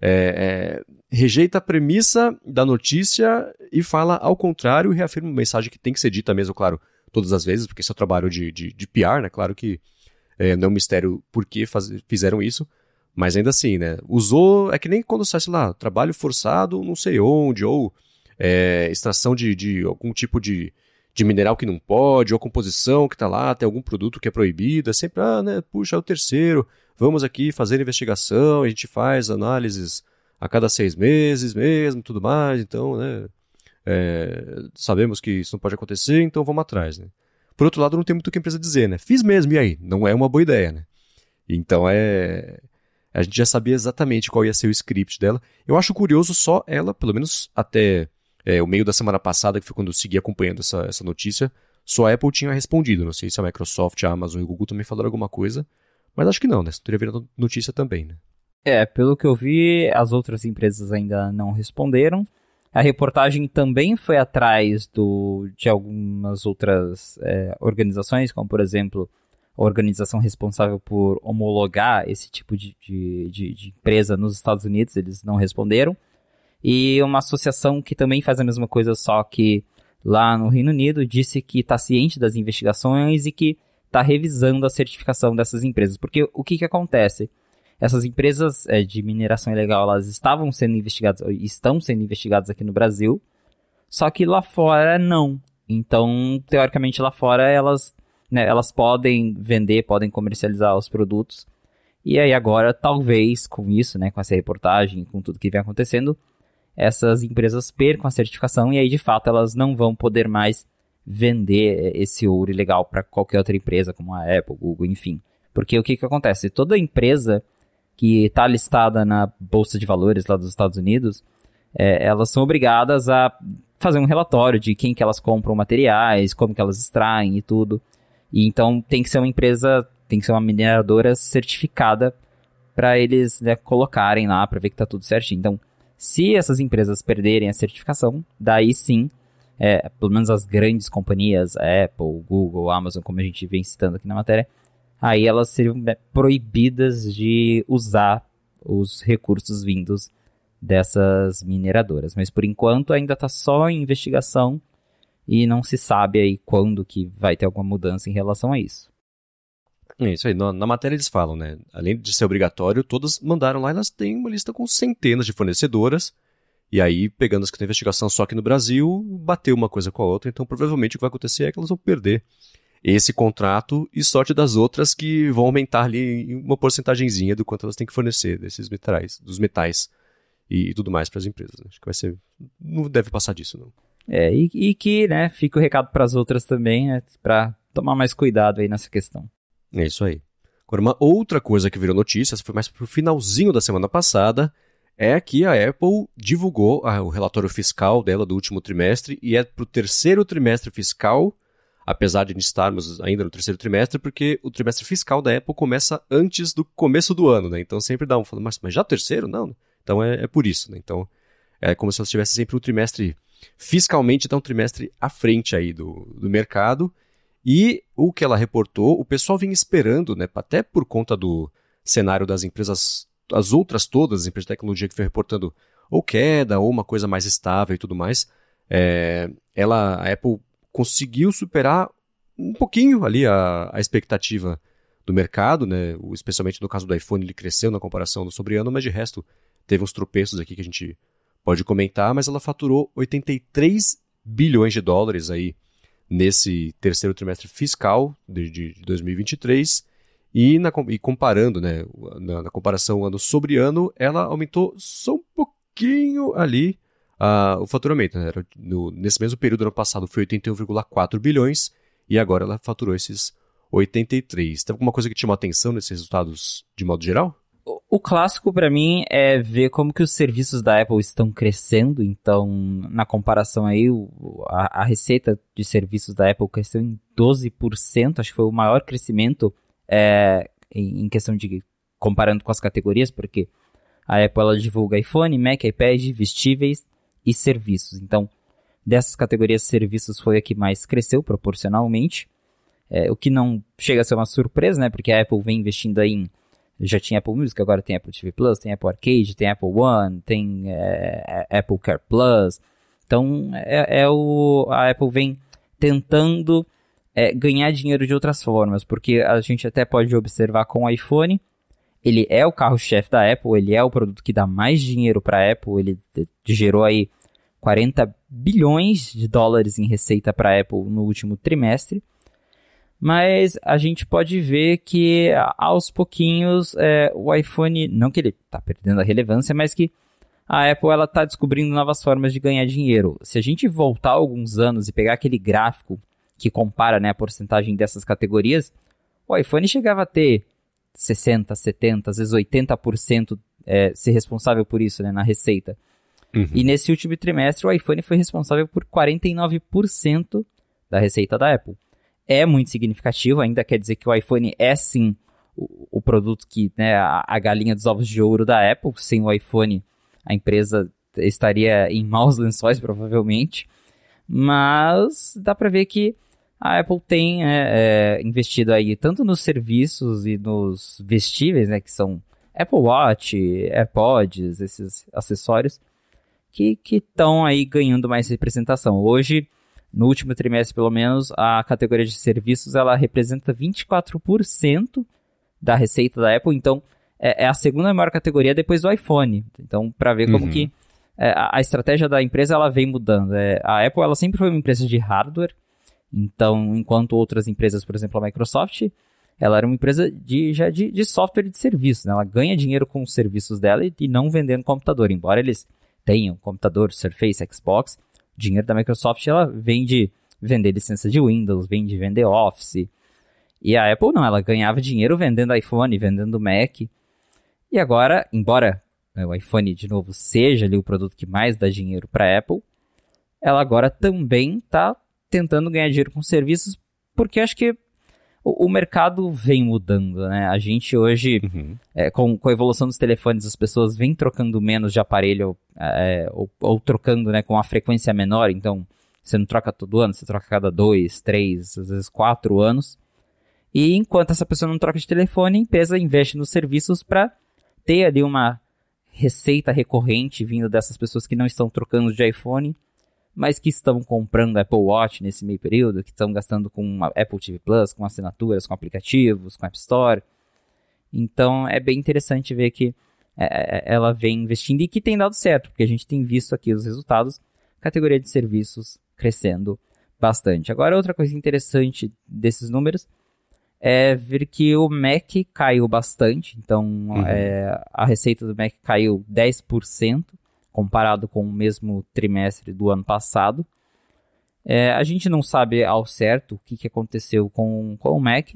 S1: é, é, rejeita a premissa da notícia e fala ao contrário e reafirma uma mensagem que tem que ser dita mesmo, claro, todas as vezes, porque esse é o trabalho de, de, de PR, né? Claro que é, não é um mistério por que faz, fizeram isso, mas ainda assim, né? Usou, é que nem quando sai, sei lá, trabalho forçado não sei onde, ou é, extração de, de algum tipo de, de mineral que não pode, ou composição que está lá, tem algum produto que é proibido, é sempre, ah, né, puxa, é o terceiro, vamos aqui fazer investigação, a gente faz análises a cada seis meses mesmo, tudo mais, então, né, é, sabemos que isso não pode acontecer, então vamos atrás, né. Por outro lado, não tem muito o que a empresa dizer, né, fiz mesmo, e aí? Não é uma boa ideia, né. Então, é... A gente já sabia exatamente qual ia ser o script dela. Eu acho curioso só ela, pelo menos até é, o meio da semana passada, que foi quando eu segui acompanhando essa, essa notícia, só a Apple tinha respondido. Não sei se a Microsoft, a Amazon e o Google também falaram alguma coisa, mas acho que não, né? Você teria virado notícia também, né?
S2: É, pelo que eu vi, as outras empresas ainda não responderam. A reportagem também foi atrás do, de algumas outras é, organizações, como por exemplo a organização responsável por homologar esse tipo de, de, de, de empresa nos Estados Unidos, eles não responderam. E uma associação que também faz a mesma coisa, só que lá no Reino Unido, disse que está ciente das investigações e que está revisando a certificação dessas empresas. Porque o que, que acontece? Essas empresas é, de mineração ilegal, elas estavam sendo investigadas, estão sendo investigadas aqui no Brasil, só que lá fora não. Então, teoricamente, lá fora elas, né, elas podem vender, podem comercializar os produtos. E aí agora, talvez, com isso, né, com essa reportagem, com tudo que vem acontecendo, essas empresas percam a certificação e aí de fato elas não vão poder mais vender esse ouro ilegal para qualquer outra empresa, como a Apple, Google, enfim. Porque o que, que acontece? Toda empresa que está listada na Bolsa de Valores lá dos Estados Unidos, é, elas são obrigadas a fazer um relatório de quem que elas compram materiais, como que elas extraem e tudo. E então tem que ser uma empresa, tem que ser uma mineradora certificada para eles né, colocarem lá para ver que está tudo certinho. Então, se essas empresas perderem a certificação, daí sim, é, pelo menos as grandes companhias, Apple, Google, Amazon, como a gente vem citando aqui na matéria, aí elas seriam né, proibidas de usar os recursos vindos dessas mineradoras. Mas por enquanto ainda está só em investigação e não se sabe aí quando que vai ter alguma mudança em relação a isso.
S1: É isso aí. Na, na, matéria eles falam, né? Além de ser obrigatório, todas mandaram lá, elas têm uma lista com centenas de fornecedoras. E aí, pegando as que tem investigação só aqui no Brasil, bateu uma coisa com a outra. Então, provavelmente o que vai acontecer é que elas vão perder esse contrato e sorte das outras que vão aumentar ali uma porcentagemzinha do quanto elas têm que fornecer desses metais, dos metais e, e tudo mais para as empresas. Né? Acho que vai ser. Não deve passar disso, não.
S2: É, e, e que, né, fica o recado para as outras também, né, para tomar mais cuidado aí nessa questão.
S1: É isso aí. Agora, uma outra coisa que virou notícia, foi mais pro finalzinho da semana passada, é que a Apple divulgou o relatório fiscal dela do último trimestre e é pro terceiro trimestre fiscal, apesar de estarmos ainda no terceiro trimestre, porque o trimestre fiscal da Apple começa antes do começo do ano, né? Então sempre dá um falando, mas, mas já terceiro? Não. Então é, é por isso, né? Então é como se ela tivesse sempre um trimestre fiscalmente, então um trimestre à frente aí do, do mercado. E o que ela reportou, o pessoal vinha esperando, né, até por conta do cenário das empresas, as outras todas, as empresas de tecnologia que vem reportando ou queda ou uma coisa mais estável e tudo mais, é, ela, a Apple conseguiu superar um pouquinho ali a, a expectativa do mercado, né, especialmente no caso do iPhone, ele cresceu na comparação do sobre ano, mas de resto teve uns tropeços aqui que a gente pode comentar, mas ela faturou 83 bilhões de dólares aí nesse terceiro trimestre fiscal de, de 2023 e, na, e comparando, né, na, na, comparação ano sobre ano, ela aumentou só um pouquinho ali uh, o faturamento. Né? No, nesse mesmo período, ano passado, foi 81,4 bilhões e agora ela faturou esses 83. Tem alguma coisa que te chamou a atenção nesses resultados de modo geral?
S2: O clássico para mim é ver como que os serviços da Apple estão crescendo. Então, na comparação aí, a, a receita de serviços da Apple cresceu em 12%. Acho que foi o maior crescimento é, em, questão de comparando com as categorias, porque a Apple ela divulga iPhone, Mac, iPad, vestíveis e serviços. Então, dessas categorias, serviços foi a que mais cresceu proporcionalmente. É, o que não chega a ser uma surpresa, né? Porque a Apple vem investindo aí em já tinha Apple Music, agora tem Apple TV Plus, tem Apple Arcade, tem Apple One, tem é, Apple Care Plus. Então, é, é, o, a Apple vem tentando é, ganhar dinheiro de outras formas, porque a gente até pode observar com o iPhone, ele é o carro-chefe da Apple, ele é o produto que dá mais dinheiro para a Apple, ele gerou aí 40 bilhões de dólares em receita para a Apple no último trimestre mas a gente pode ver que aos pouquinhos é, o iPhone, não que ele está perdendo a relevância, mas que a Apple ela está descobrindo novas formas de ganhar dinheiro. Se a gente voltar alguns anos e pegar aquele gráfico que compara né, a porcentagem dessas categorias, o iPhone chegava a ter 60, 70, às vezes 80% é, ser responsável por isso né, na receita. Uhum. E nesse último trimestre, o iPhone foi responsável por 49% da receita da Apple é muito significativo, ainda quer dizer que o iPhone é sim o, o produto que, né, a, a, galinha dos ovos de ouro da Apple. Sem o iPhone, a empresa estaria em maus lençóis, provavelmente. Mas dá para ver que a Apple tem é, é, investido aí tanto nos serviços e nos vestíveis, né, que são Apple Watch, AirPods, esses acessórios, que estão aí ganhando mais representação. Hoje, no último trimestre, pelo menos, a categoria de serviços ela representa 24% da receita da Apple, então é, é, a segunda maior categoria depois do iPhone. Então, para ver como uhum. que é, a, a, estratégia da empresa ela vem mudando. É, a Apple ela sempre foi uma empresa de hardware, então enquanto outras empresas, por exemplo a Microsoft, ela era uma empresa de, já de, de software e de serviço. Né? Ela ganha dinheiro com os serviços dela e, e não vendendo computador, embora eles tenham computador, Surface, Xbox, dinheiro da Microsoft ela vem de vender licença de Windows, vem de vender Office. E a Apple não, ela ganhava dinheiro vendendo iPhone, vendendo Mac. E agora, embora né, o iPhone de novo seja ali o produto que mais dá dinheiro para a Apple, ela agora também está tentando ganhar dinheiro com serviços, porque acho que o, o, mercado vem mudando, né? A gente hoje, uhum. é, com, com a evolução dos telefones, as pessoas vêm trocando menos de aparelho é, ou, ou, trocando né, com uma frequência menor, então você não troca todo ano, você troca cada dois, três, às vezes quatro anos. E enquanto essa pessoa não troca de telefone, a empresa investe nos serviços para ter ali uma receita recorrente vindo dessas pessoas que não estão trocando de iPhone mas que estão comprando Apple Watch nesse meio período, que estão gastando com Apple TV Plus, com assinaturas, com aplicativos, com App Store. Então é bem interessante ver que é, é, ela vem investindo e que tem dado certo, porque a gente tem visto aqui os resultados, categoria de serviços crescendo bastante. Agora, outra coisa interessante desses números é ver que o Mac caiu bastante, então uhum. é, a receita do Mac caiu 10%, comparado com o mesmo trimestre do ano passado. É, a gente não sabe ao certo o que, que aconteceu com, com o Mac,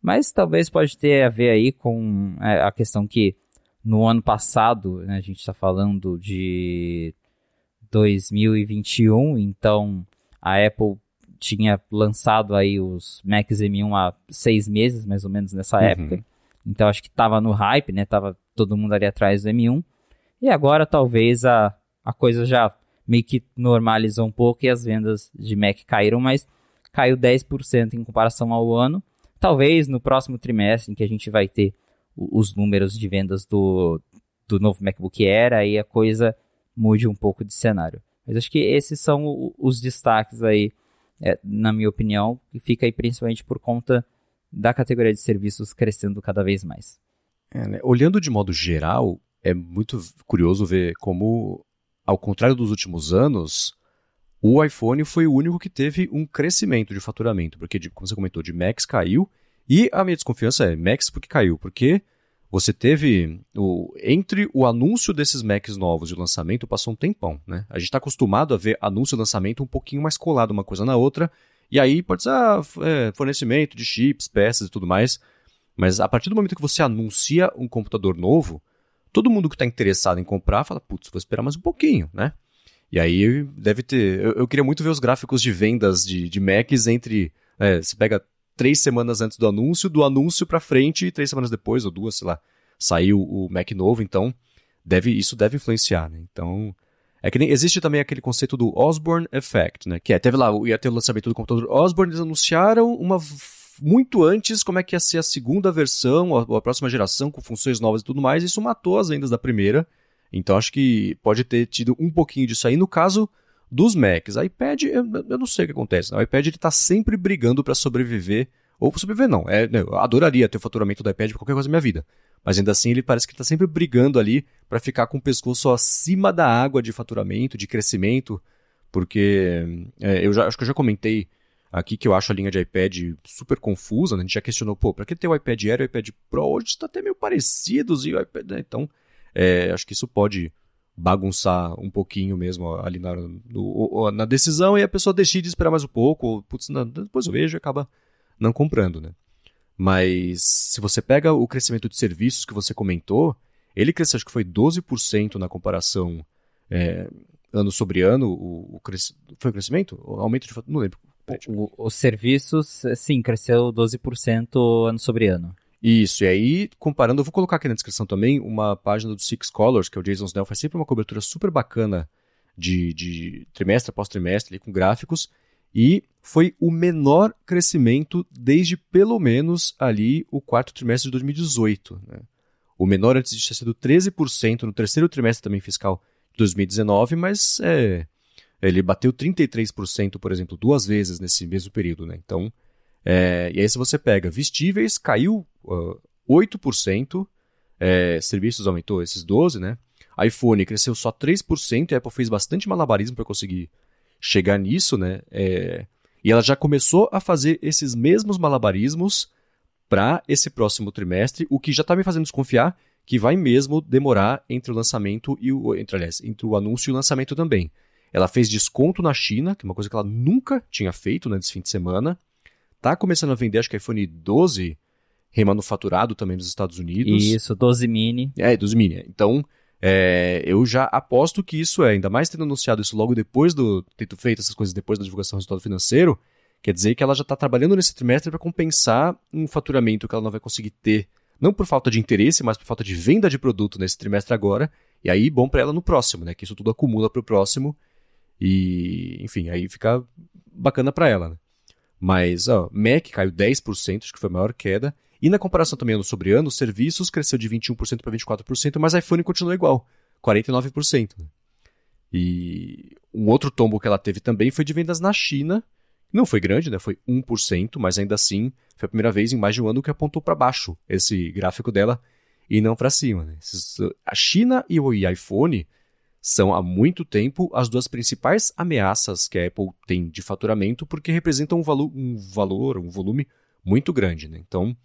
S2: mas talvez pode ter a ver aí com é, a questão que no ano passado, né, a gente está falando de 2021, então a Apple tinha lançado aí os Macs M1 há seis meses, mais ou menos nessa uhum. época. Então acho que estava no hype, né? Tava todo mundo ali atrás do M1. E agora talvez a, a coisa já meio que normalizou um pouco e as vendas de Mac caíram, mas caiu 10% em comparação ao ano. Talvez no próximo trimestre, em que a gente vai ter os números de vendas do, do novo MacBook Air, aí a coisa mude um pouco de cenário. Mas acho que esses são os destaques aí, é, na minha opinião, e fica aí principalmente por conta da categoria de serviços crescendo cada vez mais.
S1: É, né? Olhando de modo geral, é muito curioso ver como ao contrário dos últimos anos, o iPhone foi o único que teve um crescimento de faturamento, porque, como você comentou, de Macs caiu, e a minha desconfiança é Macs porque caiu, porque você teve o, entre o anúncio desses Macs novos de lançamento passou um tempão, né? A gente está acostumado a ver anúncio e lançamento um pouquinho mais colado uma coisa na outra, e aí pode ser ah, é, fornecimento de chips, peças e tudo mais, mas a partir do momento que você anuncia um computador novo, todo mundo que está interessado em comprar fala, putz, vou esperar mais um pouquinho, né? E aí deve ter. Eu, eu queria muito ver os gráficos de vendas de, de Macs entre. É, você pega três semanas antes do anúncio, do anúncio para frente, e três semanas depois, ou duas, sei lá, saiu o Mac novo, então deve, isso deve influenciar, né? Então. É que nem, existe também aquele conceito do Osborne Effect, né? Que é, teve lá, ia ter o lançamento do computador Osborne, eles anunciaram uma muito antes como é que ia ser a segunda versão, a, a próxima geração, com funções novas e tudo mais, isso matou as vendas da primeira. Então acho que pode ter tido um pouquinho disso aí. No caso dos Macs, iPad, eu, eu não sei o que acontece. Né? O iPad ele está sempre brigando para sobreviver. Ou sobreviver não, é, né, eu adoraria ter o faturamento do iPad para qualquer coisa na minha vida. Mas ainda assim ele parece que está sempre brigando ali para ficar com o pescoço acima da água de faturamento, de crescimento. Porque é, eu já, acho que eu já comentei aqui que eu acho a linha de iPad super confusa, né? A gente já questionou, pô, para que ter o iPad Air e o iPad Pro? Hoje está até meio parecidos e o iPad, né? Então, é, acho que isso pode bagunçar um pouquinho mesmo ali na, no, na decisão e a pessoa decide esperar mais um pouco, ou, putz, não, depois eu vejo e acaba não comprando, né? Mas se você pega o crescimento de serviços que você comentou, ele cresceu, acho que foi 12% na comparação é, ano sobre ano. O, o. Foi o crescimento? O aumento de. Não lembro.
S2: O, os serviços, sim, cresceu 12% ano sobre ano.
S1: Isso, e aí, comparando, eu vou colocar aqui na descrição também uma página do Six Colors, que é o Jason Snell, faz sempre uma cobertura super bacana de, de trimestre após trimestre, ali, com gráficos, e foi o menor crescimento desde pelo menos ali o quarto trimestre de 2018. Né? O menor antes disso tinha sido 13% no terceiro trimestre também fiscal de 2019, mas é, ele bateu 33%, por exemplo, duas vezes nesse mesmo período. Né? Então, é, e aí se você pega vestíveis, caiu uh, 8%, é, serviços aumentou esses 12%, né? iPhone cresceu só 3%, a Apple fez bastante malabarismo para conseguir chegar nisso, né? É, e ela já começou a fazer esses mesmos malabarismos para esse próximo trimestre, o que já está me fazendo desconfiar que vai mesmo demorar entre o lançamento e o entre, aliás, entre o anúncio e o lançamento também. Ela fez desconto na China, que é uma coisa que ela nunca tinha feito né, nesse fim de semana. Tá começando a vender, acho que iPhone 12 remanufaturado também nos Estados Unidos.
S2: Isso, 12 mini.
S1: É, 12 mini. Então, é, eu já aposto que isso é, ainda mais tendo anunciado isso logo depois do. tendo feito essas coisas depois da divulgação do resultado financeiro, quer dizer que ela já está trabalhando nesse trimestre para compensar um faturamento que ela não vai conseguir ter, não por falta de interesse, mas por falta de venda de produto nesse trimestre agora. E aí, bom para ela no próximo, né? Que isso tudo acumula para o próximo. E, enfim, aí fica bacana para ela, né? Mas, ó, Mac caiu 10%, acho que foi a maior queda. E na comparação também ano sobre ano, serviços cresceu de 21% para 24%, mas iPhone continuou igual, 49%. E um outro tombo que ela teve também foi de vendas na China. Não foi grande, né? Foi 1%, mas ainda assim foi a primeira vez em mais de um ano que apontou para baixo esse gráfico dela e não para cima. Né? A China e o iPhone são há muito tempo as duas principais ameaças que a Apple tem de faturamento, porque representam um, valo um valor, um volume muito grande. Né? Então,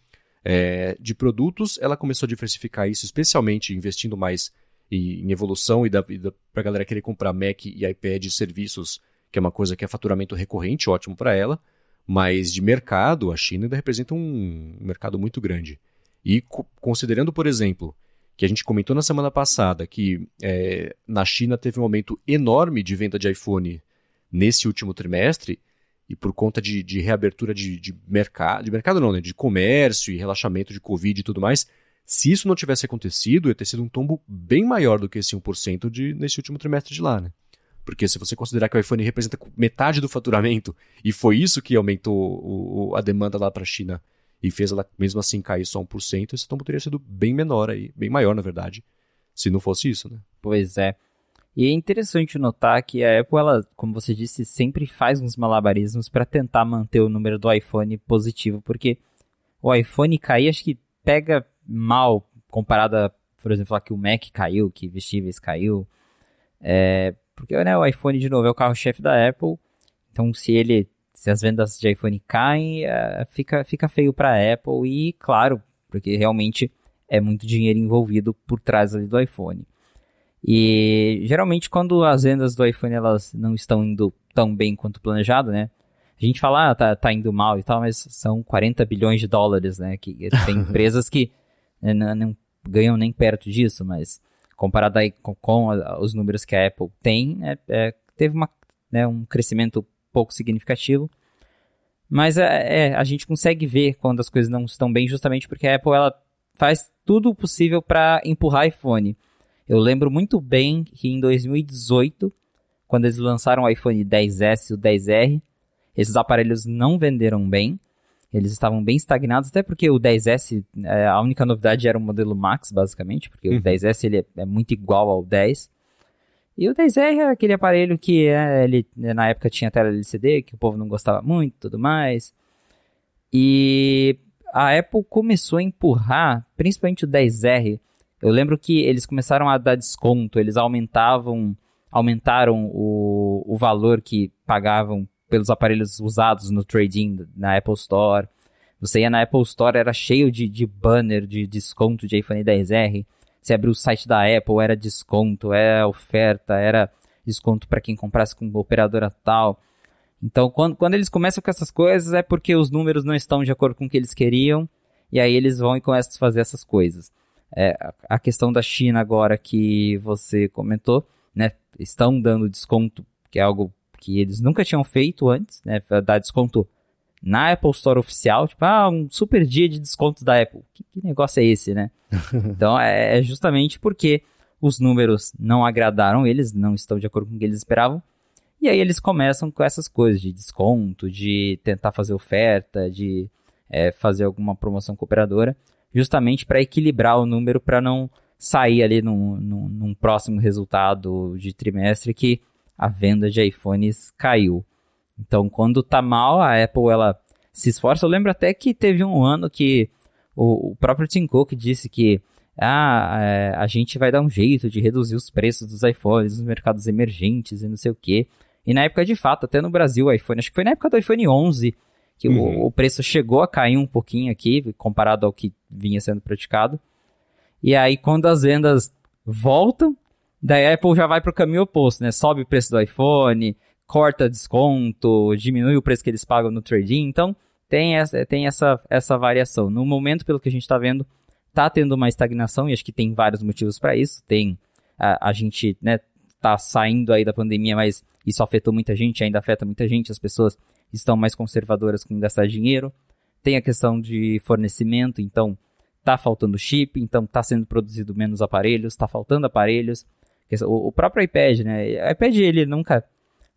S1: é, de produtos, ela começou a diversificar isso, especialmente investindo mais em, em evolução e, e para a galera querer comprar Mac e iPad serviços, que é uma coisa que é faturamento recorrente, ótimo para ela, mas de mercado, a China ainda representa um mercado muito grande. E co considerando, por exemplo, que a gente comentou na semana passada que é, na China teve um aumento enorme de venda de iPhone nesse último trimestre, e por conta de, de reabertura de, de, mercado, de mercado não, né, de comércio e relaxamento de Covid e tudo mais, se isso não tivesse acontecido, ia ter sido um tombo bem maior do que esse 1% de, nesse último trimestre de lá, né? Porque se você considerar que o iPhone representa metade do faturamento e foi isso que aumentou o, a demanda lá para a China e fez ela mesmo assim cair só 1%, esse tombo teria sido bem menor aí, bem maior na verdade, se não fosse isso, né?
S2: Pois é. E é interessante notar que a Apple, ela, como você disse, sempre faz uns malabarismos para tentar manter o número do iPhone positivo, porque o iPhone cair acho que pega mal comparado a, por exemplo, lá que o Mac caiu, que vestíveis caiu. É, porque né, o iPhone, de novo, é o carro-chefe da Apple. Então, se ele, se as vendas de iPhone caem, é, fica, fica feio para a Apple. E, claro, porque realmente é muito dinheiro envolvido por trás ali do iPhone. E geralmente quando as vendas do iPhone elas não estão indo tão bem quanto planejado, né? A gente fala, ah, tá, tá indo mal e tal, mas são 40 bilhões de dólares, né? Que tem empresas que né, não, não, ganham nem perto disso, mas comparado aí com, com os números que a Apple tem, é, é, teve uma, né, um crescimento pouco significativo. Mas é, é, a gente consegue ver quando as coisas não estão bem, justamente porque a Apple ela faz tudo o possível para empurrar iPhone. Eu lembro muito bem que em 2018, quando eles lançaram o iPhone 10S e o 10R, esses aparelhos não venderam bem. Eles estavam bem estagnados, até porque o 10S, é, a única novidade era o modelo Max, basicamente, porque uhum. o 10S ele é, é, muito igual ao 10. E o 10R é aquele aparelho que é, ele, na época tinha tela LCD, que o povo não gostava muito tudo mais. E a Apple começou a empurrar, principalmente o 10R. Eu lembro que eles começaram a dar desconto, eles aumentavam, aumentaram o, o valor que pagavam pelos aparelhos usados no trading na Apple Store. Você ia na Apple Store, era cheio de, de banner de desconto de iPhone 10R. Você abriu o site da Apple, era desconto, era oferta, era desconto para quem comprasse com operadora tal. Então, quando, quando eles começam com essas coisas, é porque os números não estão de acordo com o que eles queriam, e aí eles vão e começam a fazer essas coisas. É, a questão da China agora que você comentou, né? Estão dando desconto, que é algo que eles nunca tinham feito antes, né? Dar desconto na Apple Store oficial, tipo, ah, um super dia de descontos da Apple. Que, que negócio é esse, né? então é, é justamente porque os números não agradaram eles, não estão de acordo com o que eles esperavam. E aí eles começam com essas coisas de desconto, de tentar fazer oferta, de é, fazer alguma promoção cooperadora, justamente para equilibrar o número para não sair ali num, num, num próximo resultado de trimestre que a venda de iPhones caiu. Então, quando tá mal, a Apple ela se esforça. Eu lembro até que teve um ano que o, o próprio Tim Cook disse que ah, é, a gente vai dar um jeito de reduzir os preços dos iPhones nos mercados emergentes e não sei o que. E na época, de fato, até no Brasil, o iPhone, acho que foi na época do iPhone 11 que uhum. o, o, preço chegou a cair um pouquinho aqui, comparado ao que vinha sendo praticado. E aí, quando as vendas voltam, Daí a Apple já vai para o caminho oposto, né? Sobe o preço do iPhone, corta desconto, diminui o preço que eles pagam no trading. Então, tem essa, tem essa, essa variação. No momento, pelo que a gente está vendo, tá tendo uma estagnação e acho que tem vários motivos para isso. Tem a, a gente, né, tá saindo aí da pandemia, mas isso afetou muita gente, ainda afeta muita gente. As pessoas estão mais conservadoras com gastar dinheiro. Tem a questão de fornecimento, então tá faltando chip, então tá sendo produzido menos aparelhos, tá faltando aparelhos. O, próprio iPad, né? O iPad ele nunca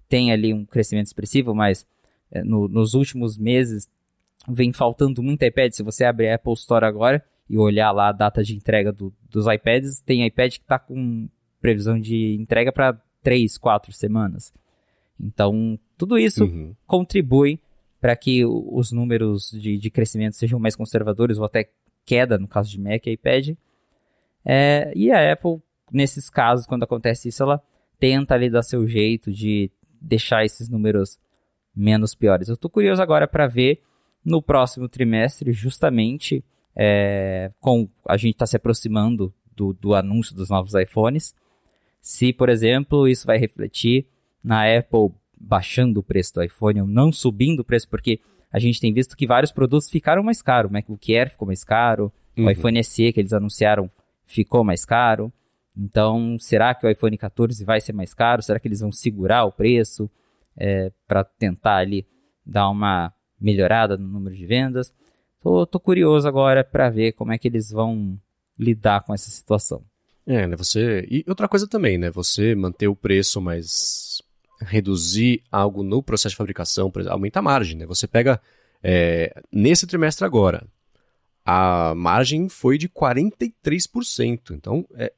S2: tem ali um crescimento expressivo, mas é, no, nos últimos meses vem faltando muito iPad. Se você abrir a Apple Store agora e olhar lá a data de entrega do, dos iPads, tem iPad que está com previsão de entrega para 3, 4 semanas. Então, tudo isso uhum. contribui para que os números de, de crescimento sejam mais conservadores ou até queda, no caso de Mac e iPad. É, e a Apple nesses casos, quando acontece isso, ela tenta ali dar seu jeito de deixar esses números menos piores. Eu estou curioso agora para ver no próximo trimestre, justamente é, com a gente está se aproximando do, do anúncio dos novos iPhones, se, por exemplo, isso vai refletir na Apple baixando o preço do iPhone ou não subindo o preço, porque a gente tem visto que vários produtos ficaram mais caros. O MacBook Air ficou mais caro, uhum. o iPhone SE que eles anunciaram ficou mais caro. Então, será que o iPhone 14 vai ser mais caro? Será que eles vão segurar o preço é, para tentar ali dar uma melhorada no número de vendas? Tô, tô curioso agora para ver como é que eles vão lidar com essa situação.
S1: É, né? Você e outra coisa também, né? Você manter o preço, mas reduzir algo no processo de fabricação, aumenta a margem, né? Você pega é, nesse trimestre agora, a margem foi de 43%. Então, é,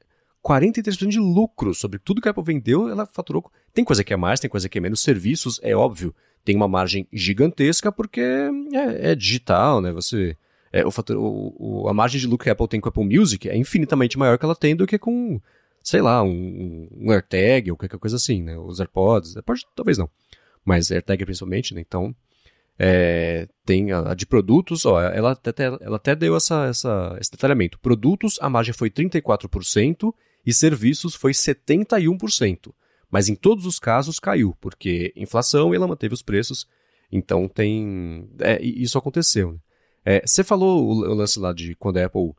S1: 43% de lucro sobre tudo que a Apple vendeu, ela faturou. Tem coisa que é mais, tem coisa que é menos. Serviços, é óbvio, tem uma margem gigantesca porque é, é digital, né? Você. É, o, fator, o, o, a margem de lucro que a Apple tem com a Apple Music é infinitamente maior que ela tem do que com sei lá, um, um AirTag ou qualquer coisa assim, né? Os AirPods, AirPods talvez não, mas AirTag principalmente, né? Então, é, tem a, a, de produtos, ó, ela até, ela até deu essa, essa, esse detalhamento. Produtos, a margem foi 34% e serviços foi 71%. Mas em todos os casos caiu, porque inflação e ela manteve os preços. Então tem. É, isso aconteceu. Né? É, você falou o, lance lá de quando a Apple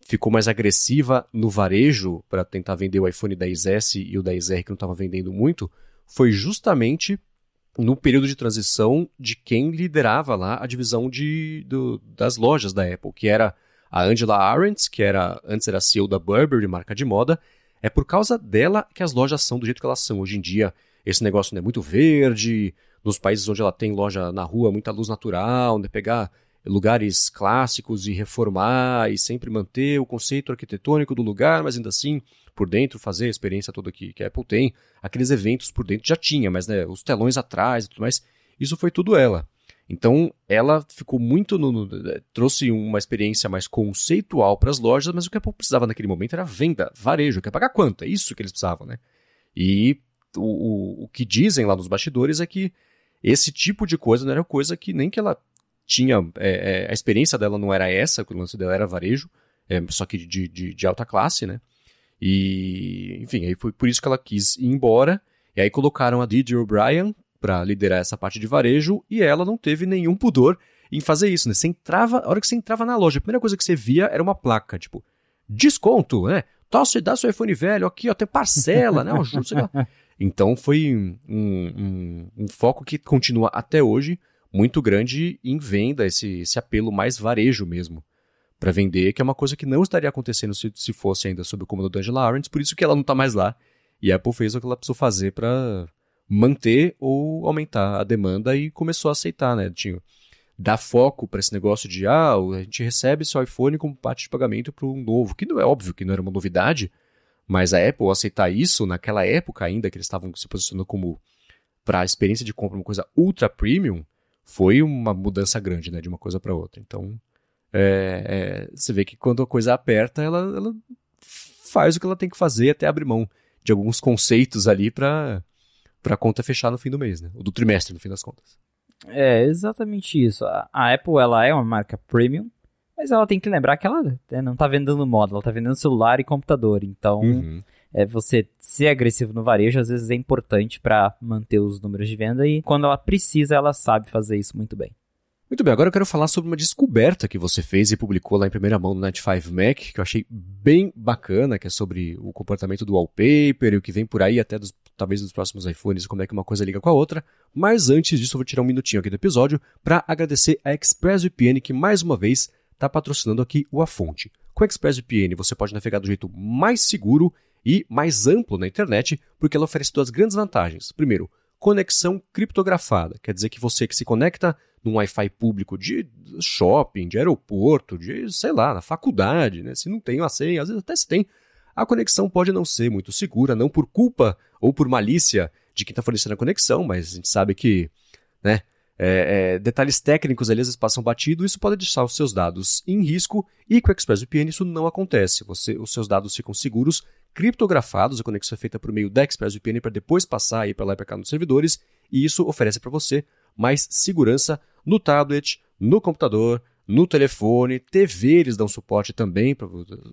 S1: ficou mais agressiva no varejo para tentar vender o iPhone 10S e o 10R que não estava vendendo muito, foi justamente no período de transição de quem liderava lá a divisão de, do, das lojas da Apple, que era a Angela Arendt, que era antes era CEO da Burberry, marca de moda. É por causa dela que as lojas são do jeito que elas são. Hoje em dia, esse negócio não é muito verde, nos países onde ela tem loja na rua, muita luz natural, né, pegar lugares clássicos e reformar e sempre manter o conceito arquitetônico do lugar, mas ainda assim por dentro fazer a experiência toda que, que a Apple tem. Aqueles eventos por dentro já tinha, mas né, os telões atrás e tudo mais, isso foi tudo ela. Então ela ficou muito no, no, trouxe uma experiência mais conceitual para as lojas, mas o que a Apple precisava naquele momento era venda, varejo, quer pagar quanto? É isso que eles precisavam, né? E o, o, o que dizem lá nos bastidores é que esse tipo de coisa não era coisa que nem que ela tinha. É, é, a experiência dela não era essa, o lance dela era varejo, é, só que de, de, de, alta classe, né? E, enfim, aí foi por isso que ela quis ir embora. E aí colocaram a Didi O'Brien para liderar essa parte de varejo e ela não teve nenhum pudor em fazer isso, né? Você entrava, a hora que você entrava na loja, a primeira coisa que você via era uma placa, tipo, desconto, né? Tosse, dá seu iPhone velho aqui, ó, tem parcela, né? Então foi um, um, um foco que continua até hoje muito grande em venda, esse, esse apelo mais varejo mesmo para vender, que é uma coisa que não estaria acontecendo se, se fosse ainda sob o comando da Angela Arendt, por isso que ela não está mais lá. E a Apple fez o que ela precisou fazer para manter ou aumentar a demanda e começou a aceitar, né? Tinha, dar foco para esse negócio de ah, a gente recebe seu iPhone como parte de pagamento para um novo, que não é óbvio que não era uma novidade, mas a Apple aceitar isso naquela época ainda que eles estavam se posicionando como para a experiência de compra uma coisa ultra premium, foi uma mudança grande, né, de uma coisa para outra. Então, é, é, você vê que quando a coisa aperta, ela, ela faz o que ela tem que fazer até abrir mão de alguns conceitos ali para a conta fechar no fim do mês, né? Ou do trimestre, no fim das contas.
S2: É, exatamente isso. A, a Apple, ela é uma marca premium, mas ela tem que lembrar que ela né, não está vendendo moda, ela está vendendo celular e computador. Então, uhum é, você ser agressivo no varejo às vezes é importante para manter os números de venda e quando ela precisa, ela sabe fazer isso muito bem.
S1: Muito bem, agora eu quero falar sobre uma descoberta que você fez e publicou lá em primeira mão no Night 5 Mac, que eu achei bem bacana, que é sobre o comportamento do wallpaper e o que vem por aí até dos, talvez dos próximos iPhones, como é que uma coisa liga com a outra. Mas antes disso, eu vou tirar um minutinho aqui do episódio para agradecer a ExpressVPN que mais uma vez está patrocinando aqui o A Fonte. Com a ExpressVPN você pode navegar do jeito mais seguro e mais amplo na internet, porque ela oferece duas grandes vantagens. Primeiro, conexão criptografada, quer dizer que você que se conecta num Wi-Fi público de shopping, de aeroporto, de, sei lá, na faculdade, né? Se não tem uma senha, às vezes até se tem, a conexão pode não ser muito segura, não por culpa ou por malícia de quem está fornecendo a conexão, mas a gente sabe que, né, é, é, detalhes técnicos ali às vezes passam batido, isso pode deixar os seus dados em risco e com o ExpressVPN isso não acontece. Você, os seus dados ficam seguros criptografados, a conexão é feita por meio da ExpressVPN para depois passar aí para lá e para cá nos servidores, e isso oferece para você mais segurança no tablet, no computador, no telefone, TV eles dão suporte também para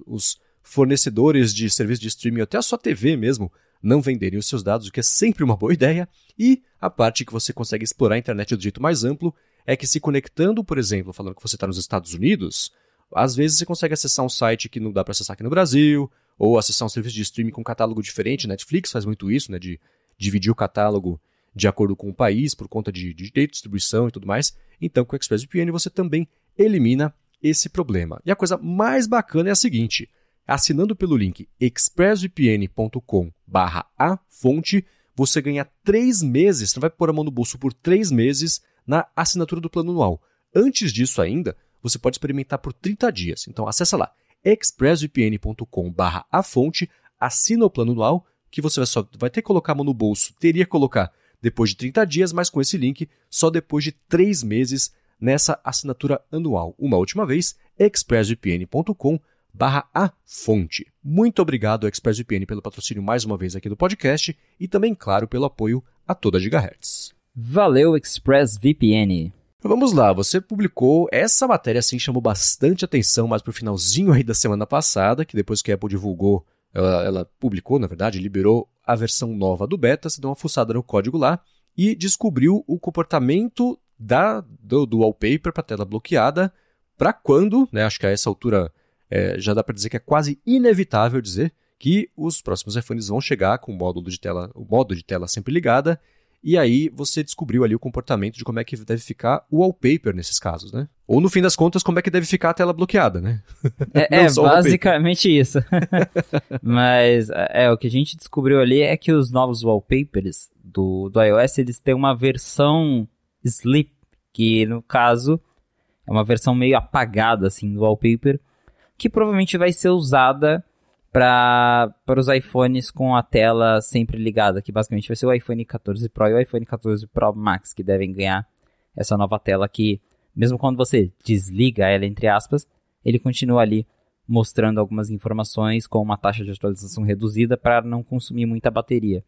S1: os fornecedores de serviço de streaming, até a sua TV mesmo, não venderem os seus dados, o que é sempre uma boa ideia. E a parte que você consegue explorar a internet do jeito mais amplo é que se conectando, por exemplo, falando que você está nos Estados Unidos, às vezes você consegue acessar um site que não dá para acessar aqui no Brasil, ou acessar um serviço de streaming com um catálogo diferente. Netflix faz muito isso, né, de dividir o catálogo de acordo com o país, por conta de, de direito de distribuição e tudo mais. Então, com o ExpressVPN você também elimina esse problema. E a coisa mais bacana é a seguinte: assinando pelo link expressvpn.com/a fonte, você ganha três meses, você vai pôr a mão no bolso por três meses na assinatura do plano anual. Antes disso ainda, você pode experimentar por 30 dias. Então acessa lá expressvpn.com/a fonte, assina o plano anual que você vai só vai ter que colocar a mão no bolso, teria que colocar depois de 30 dias, mas com esse link só depois de 3 meses nessa assinatura anual. Uma última vez, expressvpn.com barra a fonte. Muito obrigado, ExpressVPN, pelo patrocínio mais uma vez aqui do podcast e também, claro, pelo apoio a toda Gigahertz.
S2: Valeu, ExpressVPN.
S1: Vamos lá, você publicou essa matéria assim chamou bastante atenção mais pro finalzinho aí da semana passada, que depois que a Apple divulgou, ela, ela publicou, na verdade, liberou a versão nova do beta, você deu uma fuçada no código lá e descobriu o comportamento da, do, do wallpaper para tela bloqueada para quando, né, acho que a essa altura é, já dá para dizer que é quase inevitável dizer que os próximos iPhones vão chegar com o módulo de tela, o modo de tela sempre ligada, e aí você descobriu ali o comportamento de como é que deve ficar o wallpaper nesses casos, né? Ou no fim das contas, como é que deve ficar a tela bloqueada, né?
S2: É, é basicamente isso. Mas é, o que a gente descobriu ali é que os novos wallpapers do, do iOS, eles têm uma versão Sleep, que no caso é uma versão meio apagada assim do wallpaper, que provavelmente vai ser usada para os iPhones com a tela sempre ligada, que basicamente vai ser o iPhone 14 Pro e o iPhone 14 Pro Max que devem ganhar essa nova tela que, mesmo quando você desliga ela, entre aspas, ele continua ali mostrando algumas informações com uma taxa de atualização reduzida para não consumir muita bateria.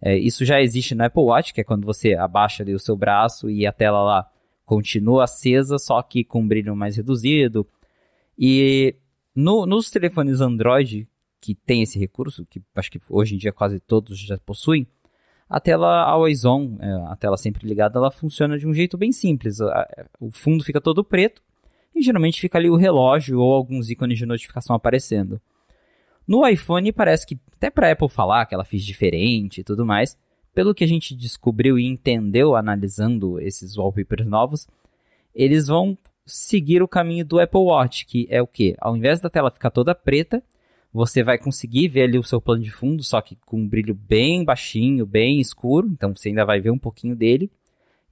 S2: É, isso já existe no Apple Watch, que é quando você abaixa ali o seu braço e a tela lá continua acesa, só que com um brilho mais reduzido. E no, nos telefones Android que tem esse recurso, que acho que hoje em dia quase todos já possuem, a tela always on, é, a tela sempre ligada, ela funciona de um jeito bem simples. O fundo fica todo preto e geralmente fica ali o relógio ou alguns ícones de notificação aparecendo. No iPhone parece que até para Apple falar que ela fez diferente e tudo mais, pelo que a gente descobriu e entendeu analisando esses wallpapers novos, eles vão seguir o caminho do Apple Watch, que é o que? Ao invés da tela ficar toda preta, você vai conseguir ver ali o seu plano de fundo, só que com um brilho bem baixinho, bem escuro, então você ainda vai ver um pouquinho dele.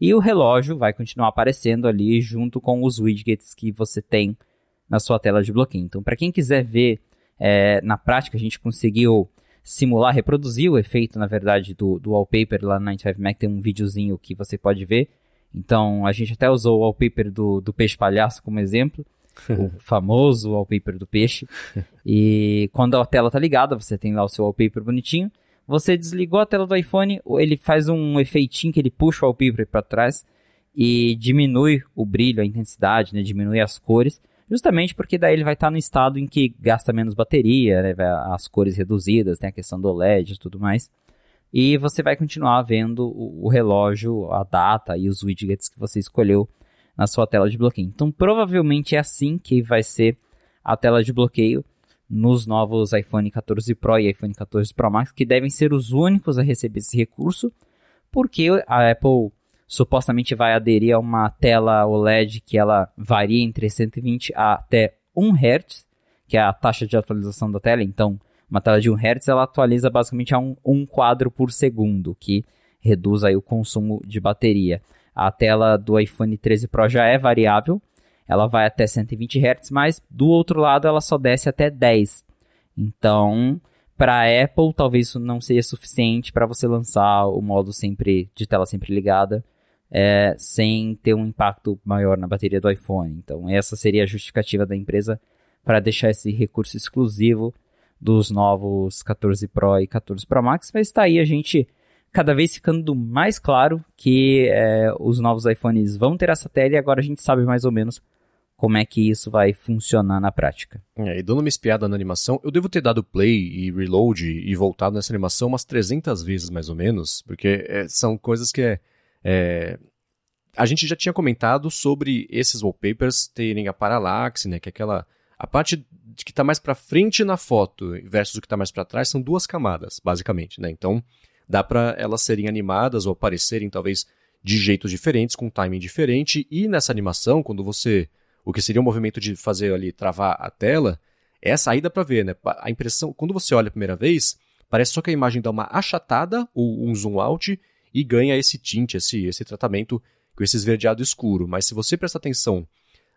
S2: E o relógio vai continuar aparecendo ali junto com os widgets que você tem na sua tela de bloqueio. Então, para quem quiser ver é, na prática, a gente conseguiu simular, reproduzir o efeito, na verdade, do, do wallpaper lá na 95Mac. Tem um videozinho que você pode ver. Então, a gente até usou o wallpaper do, do peixe palhaço como exemplo. o famoso wallpaper do peixe. E quando a tela tá ligada, você tem lá o seu wallpaper bonitinho. Você desligou a tela do iPhone, ele faz um efeitinho que ele puxa o wallpaper para trás e diminui o brilho, a intensidade, né? diminui as cores justamente porque daí ele vai estar no estado em que gasta menos bateria, né, as cores reduzidas, tem a questão do LED e tudo mais. E você vai continuar vendo o, o relógio, a data e os widgets que você escolheu na sua tela de bloqueio. Então, provavelmente é assim que vai ser a tela de bloqueio nos novos iPhone 14 Pro e iPhone 14 Pro Max, que devem ser os únicos a receber esse recurso, porque a Apple supostamente vai aderir a uma tela OLED que ela varia entre 120 a até 1 Hz, que é a taxa de atualização da tela. Então, uma tela de 1 Hz ela atualiza basicamente a um, um quadro por segundo, que reduz aí o consumo de bateria. A tela do iPhone 13 Pro já é variável, ela vai até 120 Hz, mas do outro lado ela só desce até 10. Então, para a Apple, talvez isso não seja suficiente para você lançar o modo sempre de tela sempre ligada é, sem ter um impacto maior na bateria do iPhone. Então, essa seria a justificativa da empresa para deixar esse recurso exclusivo dos novos 14 Pro e 14 Pro Max. Mas está aí a gente cada vez ficando mais claro que é, os novos iPhones vão ter essa tela e agora a gente sabe mais ou menos como é que isso vai funcionar na prática.
S1: É, e dando uma espiada na animação, eu devo ter dado play e reload e voltado nessa animação umas 300 vezes mais ou menos, porque é, são coisas que é, é, a gente já tinha comentado sobre esses wallpapers terem a paralaxe, né, que é aquela a parte que está mais para frente na foto versus o que está mais para trás são duas camadas, basicamente, né? Então, dá para elas serem animadas ou aparecerem talvez de jeitos diferentes, com timing diferente, e nessa animação, quando você o que seria o um movimento de fazer ali travar a tela, é a saída para ver, né? A impressão, quando você olha a primeira vez, parece só que a imagem dá uma achatada ou um zoom out e ganha esse tint, esse, esse tratamento com esse esverdeado escuro. Mas se você prestar atenção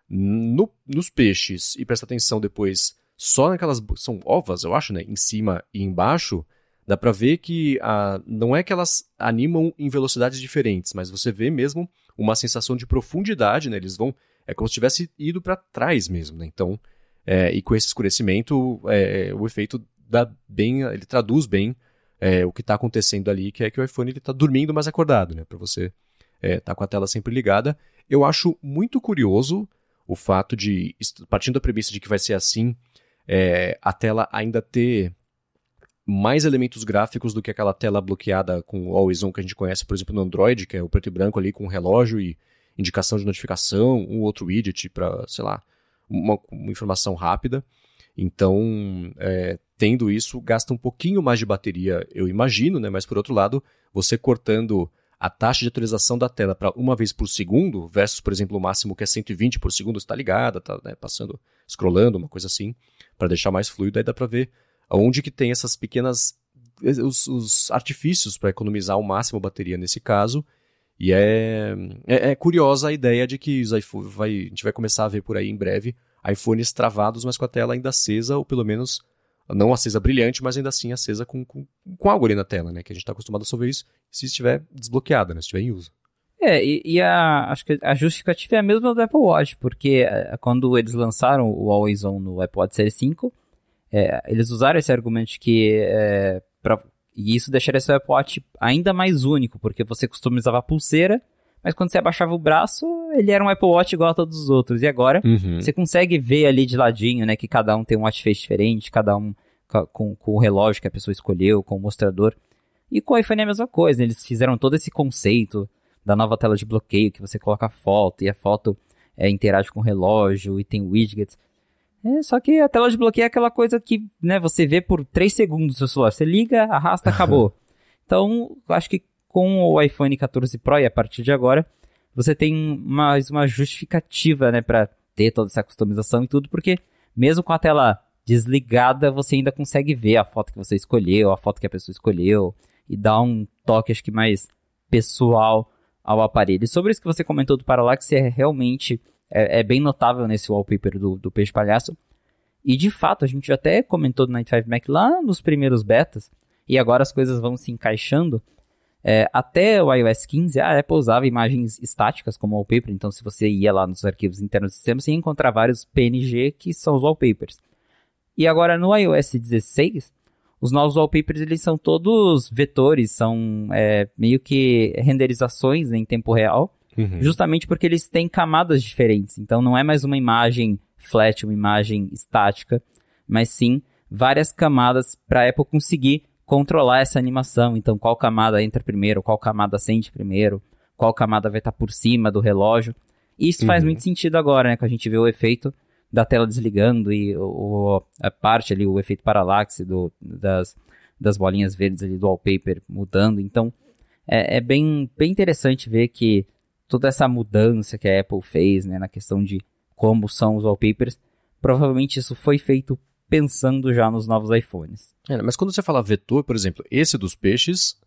S1: no, nos peixes e prestar atenção depois só naquelas. São ovas, eu acho, né? Em cima e embaixo, dá pra ver que ah, não é que elas animam em velocidades diferentes, mas você vê mesmo uma sensação de profundidade, né? Eles vão. É como se tivesse ido para trás mesmo, né? Então, é, e com esse escurecimento, é, o efeito dá bem, ele traduz bem é, o que está acontecendo ali, que é que o iPhone está dormindo, mas acordado, né? Para você estar é, tá com a tela sempre ligada. Eu acho muito curioso o fato de, partindo da premissa de que vai ser assim, é, a tela ainda ter mais elementos gráficos do que aquela tela bloqueada com o Always On que a gente conhece, por exemplo, no Android, que é o preto e branco ali com relógio e indicação de notificação, um outro widget para, sei lá, uma, uma, informação rápida. Então, é, tendo isso, gasta um pouquinho mais de bateria, eu imagino, né? Mas por outro lado, você cortando a taxa de atualização da tela para uma vez por segundo, versus, por exemplo, o máximo que é 120 por segundo, está ligada, está né, passando, scrollando, uma coisa assim, para deixar mais fluido, aí dá para ver onde que tem essas pequenas os, os artifícios para economizar ao máximo a bateria nesse caso. E é, é, é, curiosa a ideia de que os iPhone vai, a gente vai começar a ver por aí em breve iPhones travados, mas com a tela ainda acesa, ou pelo menos não acesa brilhante, mas ainda assim acesa com, com, com algo ali na tela, né? Que a gente está acostumado a só ver isso se estiver desbloqueada, né? Se estiver em uso.
S2: É, e, e, a, acho que a justificativa é a mesma do Apple Watch, porque é, quando eles lançaram o Always On no Apple Watch Series 5, é, eles usaram esse argumento que é, pra, e isso deixaria seu Apple Watch ainda mais único, porque você customizava a pulseira, mas quando você abaixava o braço, ele era um Apple Watch igual a todos os outros. E agora, uhum. você consegue ver ali de ladinho, né, que cada um tem um watch face diferente, cada um com, com o relógio que a pessoa escolheu, com o mostrador. E com o iPhone é a mesma coisa, eles fizeram todo esse conceito da nova tela de bloqueio, que você coloca a foto e a foto é, interage com o relógio e tem widgets. É, só que a tela de bloqueio é aquela coisa que né, você vê por 3 segundos o seu celular. Você liga, arrasta, acabou. então, acho que com o iPhone 14 Pro e a partir de agora, você tem mais uma justificativa, né, para ter toda essa customização e tudo, porque mesmo com a tela desligada, você ainda consegue ver a foto que você escolheu, a foto que a pessoa escolheu, e dá um toque, acho que mais pessoal ao aparelho. E sobre isso que você comentou do Parallax, é realmente é, é bem notável nesse wallpaper do, do Peixe Palhaço. E de fato, a gente até comentou do Night 5 Mac lá nos primeiros betas, e agora as coisas vão se encaixando. É, até o iOS 15, a Apple usava imagens estáticas como wallpaper, então se você ia lá nos arquivos internos do sistema, você ia encontrar vários PNG que são os wallpapers. E agora no iOS 16, os novos wallpapers eles são todos vetores, são é, meio que renderizações em tempo real, uhum. justamente porque eles têm camadas diferentes. Então não é mais uma imagem flat, uma imagem estática, mas sim várias camadas para a Apple conseguir controlar essa animação. Então, qual camada entra primeiro, qual camada acende primeiro, qual camada vai estar por cima do relógio. Isso uhum. faz muito sentido agora, né? Que a gente vê o efeito da tela desligando e o, a parte ali, o efeito paralaxe do, das, das bolinhas verdes ali do wallpaper mudando. Então, é, é bem, bem interessante ver que toda essa mudança que a Apple fez, né, na questão de como são os wallpapers, provavelmente isso foi feito pensando já nos novos iPhones.
S1: É, mas quando você fala vetor, por exemplo, esse dos peixes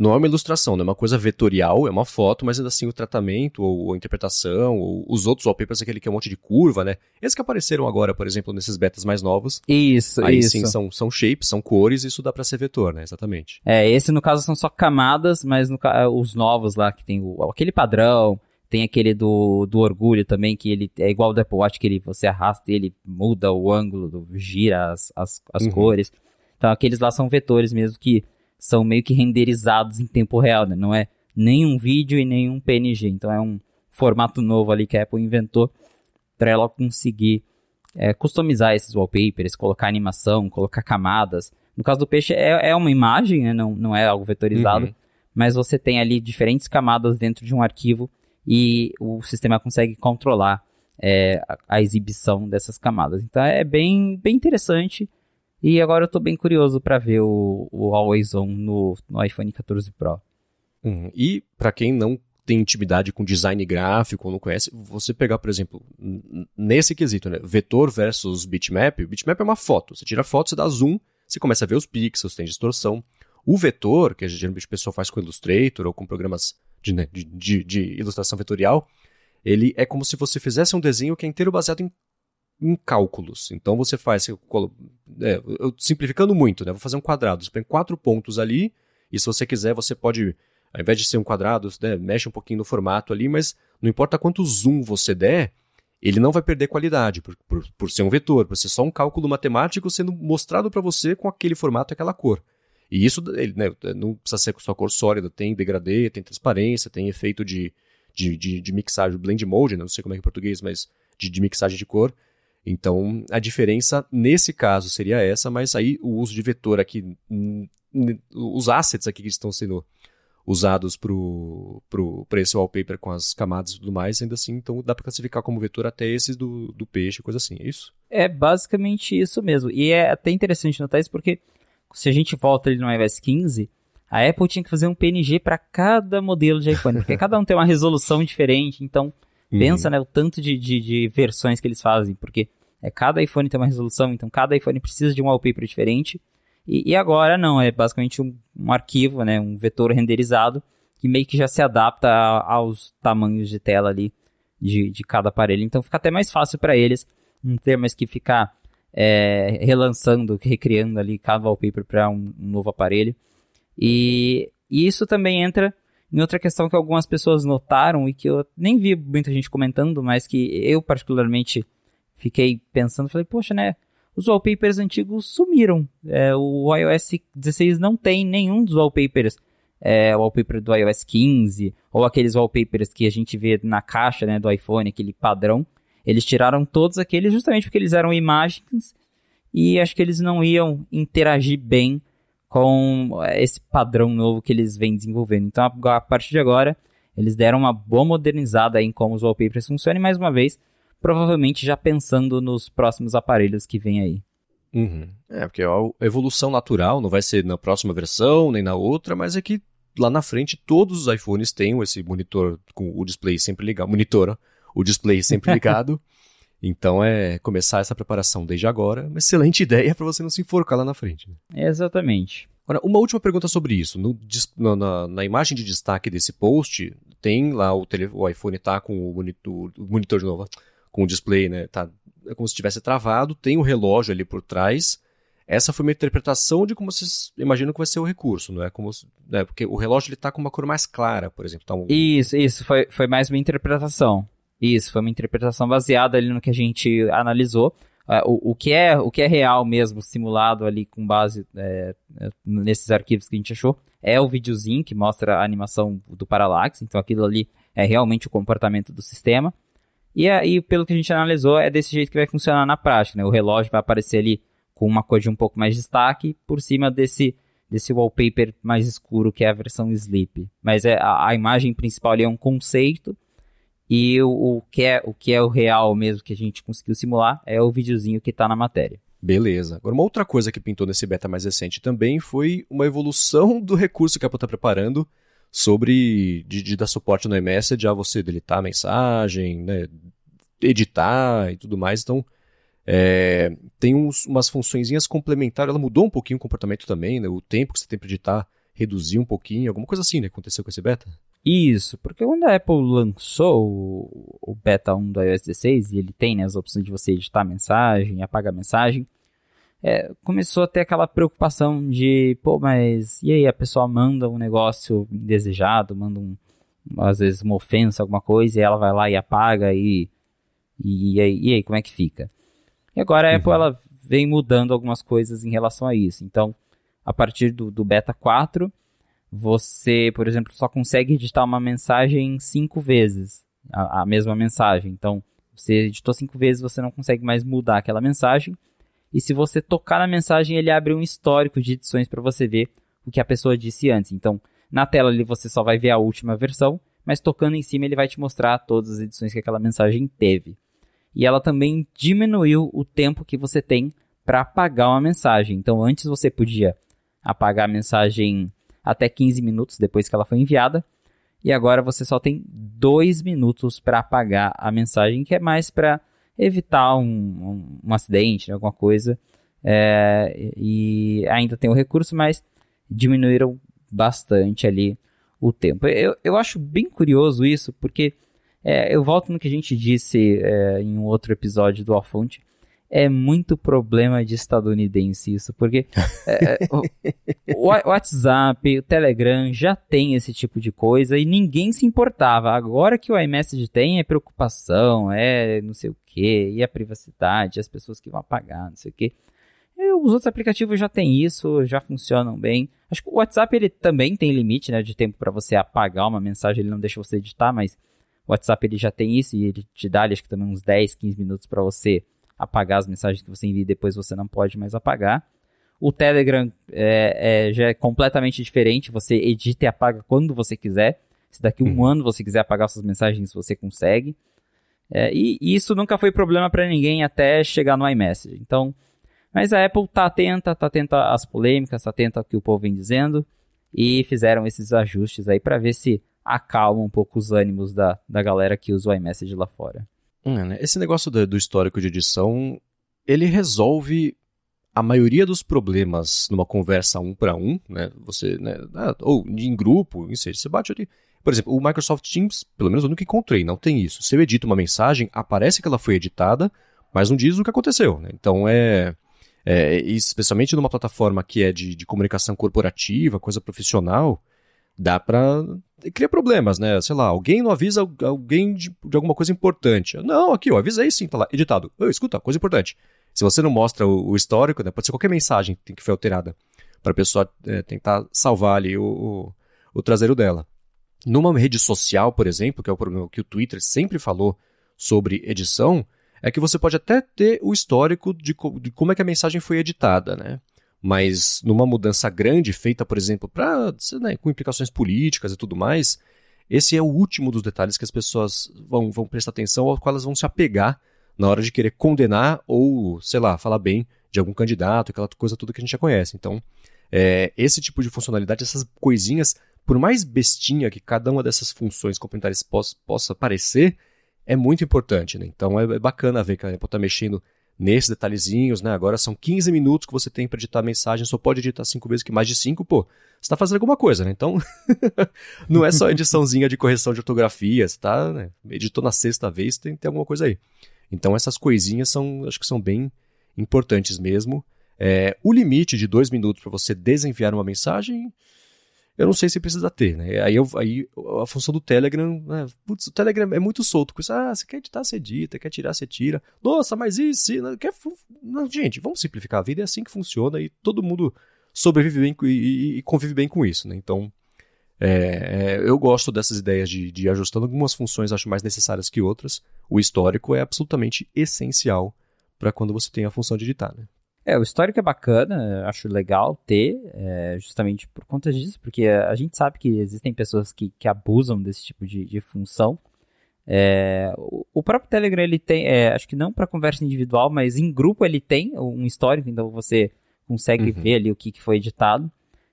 S1: não é uma ilustração, não é uma coisa vetorial, é uma foto, mas ainda assim o tratamento, ou a interpretação, ou os outros wallpapers, aquele que é um monte de curva, né? Esses que apareceram agora, por exemplo, nesses betas mais novos.
S2: Isso,
S1: aí
S2: isso.
S1: sim, são, são shapes, são cores, isso dá pra ser vetor, né? Exatamente.
S2: É, esse no caso são só camadas, mas no, os novos lá, que tem o, aquele padrão, tem aquele do, do orgulho também, que ele é igual do Apple Watch, que ele, você arrasta ele muda o ângulo, gira as, as, as uhum. cores. Então aqueles lá são vetores mesmo que são meio que renderizados em tempo real, né? Não é nem um vídeo e nem um PNG. Então é um formato novo ali que a Apple inventou para ela conseguir é, customizar esses wallpapers, colocar animação, colocar camadas. No caso do peixe é, é uma imagem, né? não, não é algo vetorizado, uhum. mas você tem ali diferentes camadas dentro de um arquivo e o sistema consegue controlar é, a, exibição dessas camadas. Então é bem, bem interessante. E agora eu estou bem curioso para ver o, o Always On no, no iPhone 14 Pro.
S1: Uhum. E para quem não tem intimidade com design gráfico ou não conhece, você pegar, por exemplo, nesse quesito, né, vetor versus bitmap, o bitmap é uma foto. Você tira a foto, você dá zoom, você começa a ver os pixels, tem distorção. O vetor, que geralmente o pessoal faz com Illustrator ou com programas de, né, de, de, de ilustração vetorial, ele é como se você fizesse um desenho que é inteiro baseado em em cálculos. Então você faz, é, eu, simplificando muito, né? Vou fazer um quadrado. Você põe quatro pontos ali, e se você quiser, você pode, ao invés de ser um quadrado, né, mexe um pouquinho no formato ali, mas não importa quanto zoom você der, ele não vai perder qualidade por, por, por ser um vetor, por ser só um cálculo matemático sendo mostrado para você com aquele formato e aquela cor. E isso ele, né, não precisa ser sua cor sólida, tem degradê, tem transparência, tem efeito de, de, de, de mixagem, blend mode, né, não sei como é que é em português, mas de, de mixagem de cor. Então, a diferença nesse caso seria essa, mas aí o uso de vetor aqui, os assets aqui que estão sendo usados para esse wallpaper com as camadas e tudo mais, ainda assim, então dá para classificar como vetor até esses do, do peixe, coisa assim, é isso?
S2: É basicamente isso mesmo. E é até interessante notar isso porque se a gente volta ali no iOS 15, a Apple tinha que fazer um PNG para cada modelo de iPhone, porque cada um tem uma resolução diferente, então uhum. pensa né, o tanto de, de, de, versões que eles fazem, porque é, cada iPhone tem uma resolução, então cada iPhone precisa de um wallpaper diferente, e, e agora não, é basicamente um, um, arquivo, né, um vetor renderizado, que meio que já se adapta a, aos tamanhos de tela ali de, de cada aparelho. Então fica até mais fácil para eles não ter mais que ficar é, relançando, recriando ali cada wallpaper para um, um, novo aparelho. E, e, isso também entra em outra questão que algumas pessoas notaram e que eu nem vi muita gente comentando, mas que eu particularmente fiquei pensando, falei, poxa, né? os wallpapers antigos sumiram. É, o iOS 16 não tem nenhum dos wallpapers. É, o wallpaper do iOS 15, ou aqueles wallpapers que a gente vê na caixa né, do iPhone, aquele padrão. Eles tiraram todos aqueles justamente porque eles eram imagens e acho que eles não iam interagir bem com esse padrão novo que eles vêm desenvolvendo. Então, a partir de agora, eles deram uma boa modernizada em como os wallpapers funcionam e, mais uma vez, provavelmente já pensando nos próximos aparelhos que vem aí.
S1: Uhum. É, porque a evolução natural não vai ser na próxima versão, nem na outra, mas é que lá na frente todos os iPhones têm esse monitor com o display sempre ligado, monitor, o display sempre ligado. então é começar essa preparação desde agora, uma excelente ideia para você não se enforcar lá na frente. Né?
S2: Exatamente.
S1: Agora, uma última pergunta sobre isso. No, na, na, imagem de destaque desse post, tem lá o, tele, o iPhone tá com o monitor, o monitor de novo, com o display, né? Tá, é como se tivesse travado, tem o relógio ali por trás. Essa foi uma interpretação de como vocês imaginam que vai ser o recurso, não é? Como, né? Porque o relógio ele tá com uma cor mais clara, por exemplo. Tá um...
S2: Isso, isso, foi, foi mais uma interpretação. Isso, foi uma interpretação baseada ali no que a gente analisou. Uh, o, o, que é, o que é real mesmo, simulado ali com base é, nesses arquivos que a gente achou, é o videozinho que mostra a animação do Parallax. Então aquilo ali é realmente o comportamento do sistema. E aí, pelo que a gente analisou, é desse jeito que vai funcionar na prática, né? O relógio vai aparecer ali com uma cor de um pouco mais de destaque por cima desse, desse wallpaper mais escuro que é a versão Sleep. Mas é, a, a imagem principal ali é um conceito e o, o, que é, o que é o real mesmo que a gente conseguiu simular é o videozinho que está na matéria.
S1: Beleza. Agora, uma outra coisa que pintou nesse beta mais recente também foi uma evolução do recurso que a Apple está preparando sobre de, de, dar suporte no iMessage a você deletar a mensagem, né, editar e tudo mais. Então, é, tem uns, umas funçõezinhas complementares. Ela mudou um pouquinho o comportamento também, né? O tempo que você tem para editar reduziu um pouquinho, alguma coisa assim, né? Aconteceu com esse beta?
S2: Isso, porque quando a Apple lançou o, beta 1 do iOS 16, e ele tem né, as opções de você editar a mensagem, apagar a mensagem, é, começou a ter aquela preocupação de, pô, mas e aí a pessoa manda um negócio indesejado, manda um, às vezes uma ofensa, alguma coisa, e ela vai lá e apaga e, e, e, aí, e aí como é que fica? E agora a uhum. Apple ela vem mudando algumas coisas em relação a isso. Então, a partir do, do beta 4, você, por exemplo, só consegue editar uma mensagem cinco vezes, a, a mesma mensagem. Então, você editou cinco vezes, você não consegue mais mudar aquela mensagem e se você tocar na mensagem, ele abre um histórico de edições para você ver o que a pessoa disse antes. Então, na tela ali você só vai ver a última versão, mas tocando em cima ele vai te mostrar todas as edições que aquela mensagem teve. E ela também diminuiu o tempo que você tem para apagar uma mensagem. Então, antes você podia apagar a mensagem até 15 minutos depois que ela foi enviada, e agora você só tem 2 minutos para apagar a mensagem, que é mais para evitar um, um, um acidente, né, alguma coisa. É, e ainda tem o recurso, mas diminuíram bastante ali o tempo. Eu, eu acho bem curioso isso, porque é, eu volto no que a gente disse é, em um outro episódio do Alfonte. É muito problema de estadunidense isso, porque é, é o, o, WhatsApp, o Telegram já tem esse tipo de coisa e ninguém se importava. Agora que o iMessage tem é preocupação, é não sei o que, e a privacidade, as pessoas que vão apagar, não sei o que. Os outros aplicativos já têm isso, já funcionam bem. Acho que o WhatsApp ele também tem limite né, de tempo para você apagar uma mensagem, ele não deixa você editar, mas o WhatsApp ele já tem isso e ele te dá, acho que também uns 10, 15 minutos para você apagar as mensagens que você envia e depois você não pode mais apagar. O Telegram é, é, já é completamente diferente, você edita e apaga quando você quiser. Se daqui um uhum. ano você quiser apagar suas mensagens, você consegue. É, e, e, isso nunca foi problema para ninguém até chegar no iMessage. Então, mas a Apple tá atenta, tá atenta às polêmicas, tá atenta ao que o povo vem dizendo e fizeram esses ajustes aí para ver se acalma um pouco os ânimos da, da galera que usa o iMessage lá fora.
S1: É, né? Esse negócio do, histórico de edição, ele resolve a maioria dos problemas numa conversa um para um, né? Você, né? Ah, ou em grupo, ou seja, você bate ali. Por exemplo, o Microsoft Teams, pelo menos eu nunca encontrei, não tem isso. Se eu edito uma mensagem, aparece que ela foi editada, mas não diz o que aconteceu, né? Então é, é especialmente numa plataforma que é de, de comunicação corporativa, coisa profissional, dá para cria problemas, né? Sei lá, alguém não avisa alguém de, de, alguma coisa importante. Não, aqui, eu avisei sim, tá lá, editado. Oh, escuta, coisa importante. Se você não mostra o, o histórico, né, pode ser qualquer mensagem que foi alterada para a pessoa é, tentar salvar ali o, o, o, traseiro dela. Numa rede social, por exemplo, que é o problema que o Twitter sempre falou sobre edição, é que você pode até ter o histórico de, de como é que a mensagem foi editada, né? Mas numa mudança grande, feita, por exemplo, pra, né, com implicações políticas e tudo mais, esse é o último dos detalhes que as pessoas vão, vão prestar atenção, ao qual elas vão se apegar na hora de querer condenar ou, sei lá, falar bem de algum candidato, aquela coisa toda que a gente já conhece. Então, é, esse tipo de funcionalidade, essas coisinhas, por mais bestinha que cada uma dessas funções complementares possa, possa parecer, é muito importante. Né? Então, é, é bacana ver que a Apple está mexendo nesses detalhezinhos, né? Agora são 15 minutos que você tem para editar a mensagem, só pode editar cinco vezes, que mais de cinco, pô, você está fazendo alguma coisa, né? Então, não é só ediçãozinha de correção de ortografia, você tá, né? editou na sexta vez, tem, tem alguma coisa aí. Então, essas coisinhas são, acho que são bem importantes mesmo. É, o limite de dois minutos para você desenviar uma mensagem, eu não sei se precisa ter, né? Aí, eu, aí a função do Telegram, né? Putz, o Telegram é muito solto com isso. Ah, você quer editar, você edita, quer tirar, você tira. Nossa, mas isso, não, quer... não, gente, vamos simplificar a vida, é assim que funciona e todo mundo sobrevive bem e, e, e convive bem com isso, né? Então, é, é, eu gosto dessas ideias de, de ajustando algumas funções, acho mais necessárias que outras. O histórico é absolutamente essencial para quando você tem a função de editar, né?
S2: É, o histórico é bacana, acho legal ter, é, justamente por conta disso, porque a gente sabe que existem pessoas que, que abusam desse tipo de, de função. É, o, o, próprio Telegram ele tem, é, acho que não para conversa individual, mas em grupo ele tem um histórico, então você consegue uhum. ver ali o que, que foi editado.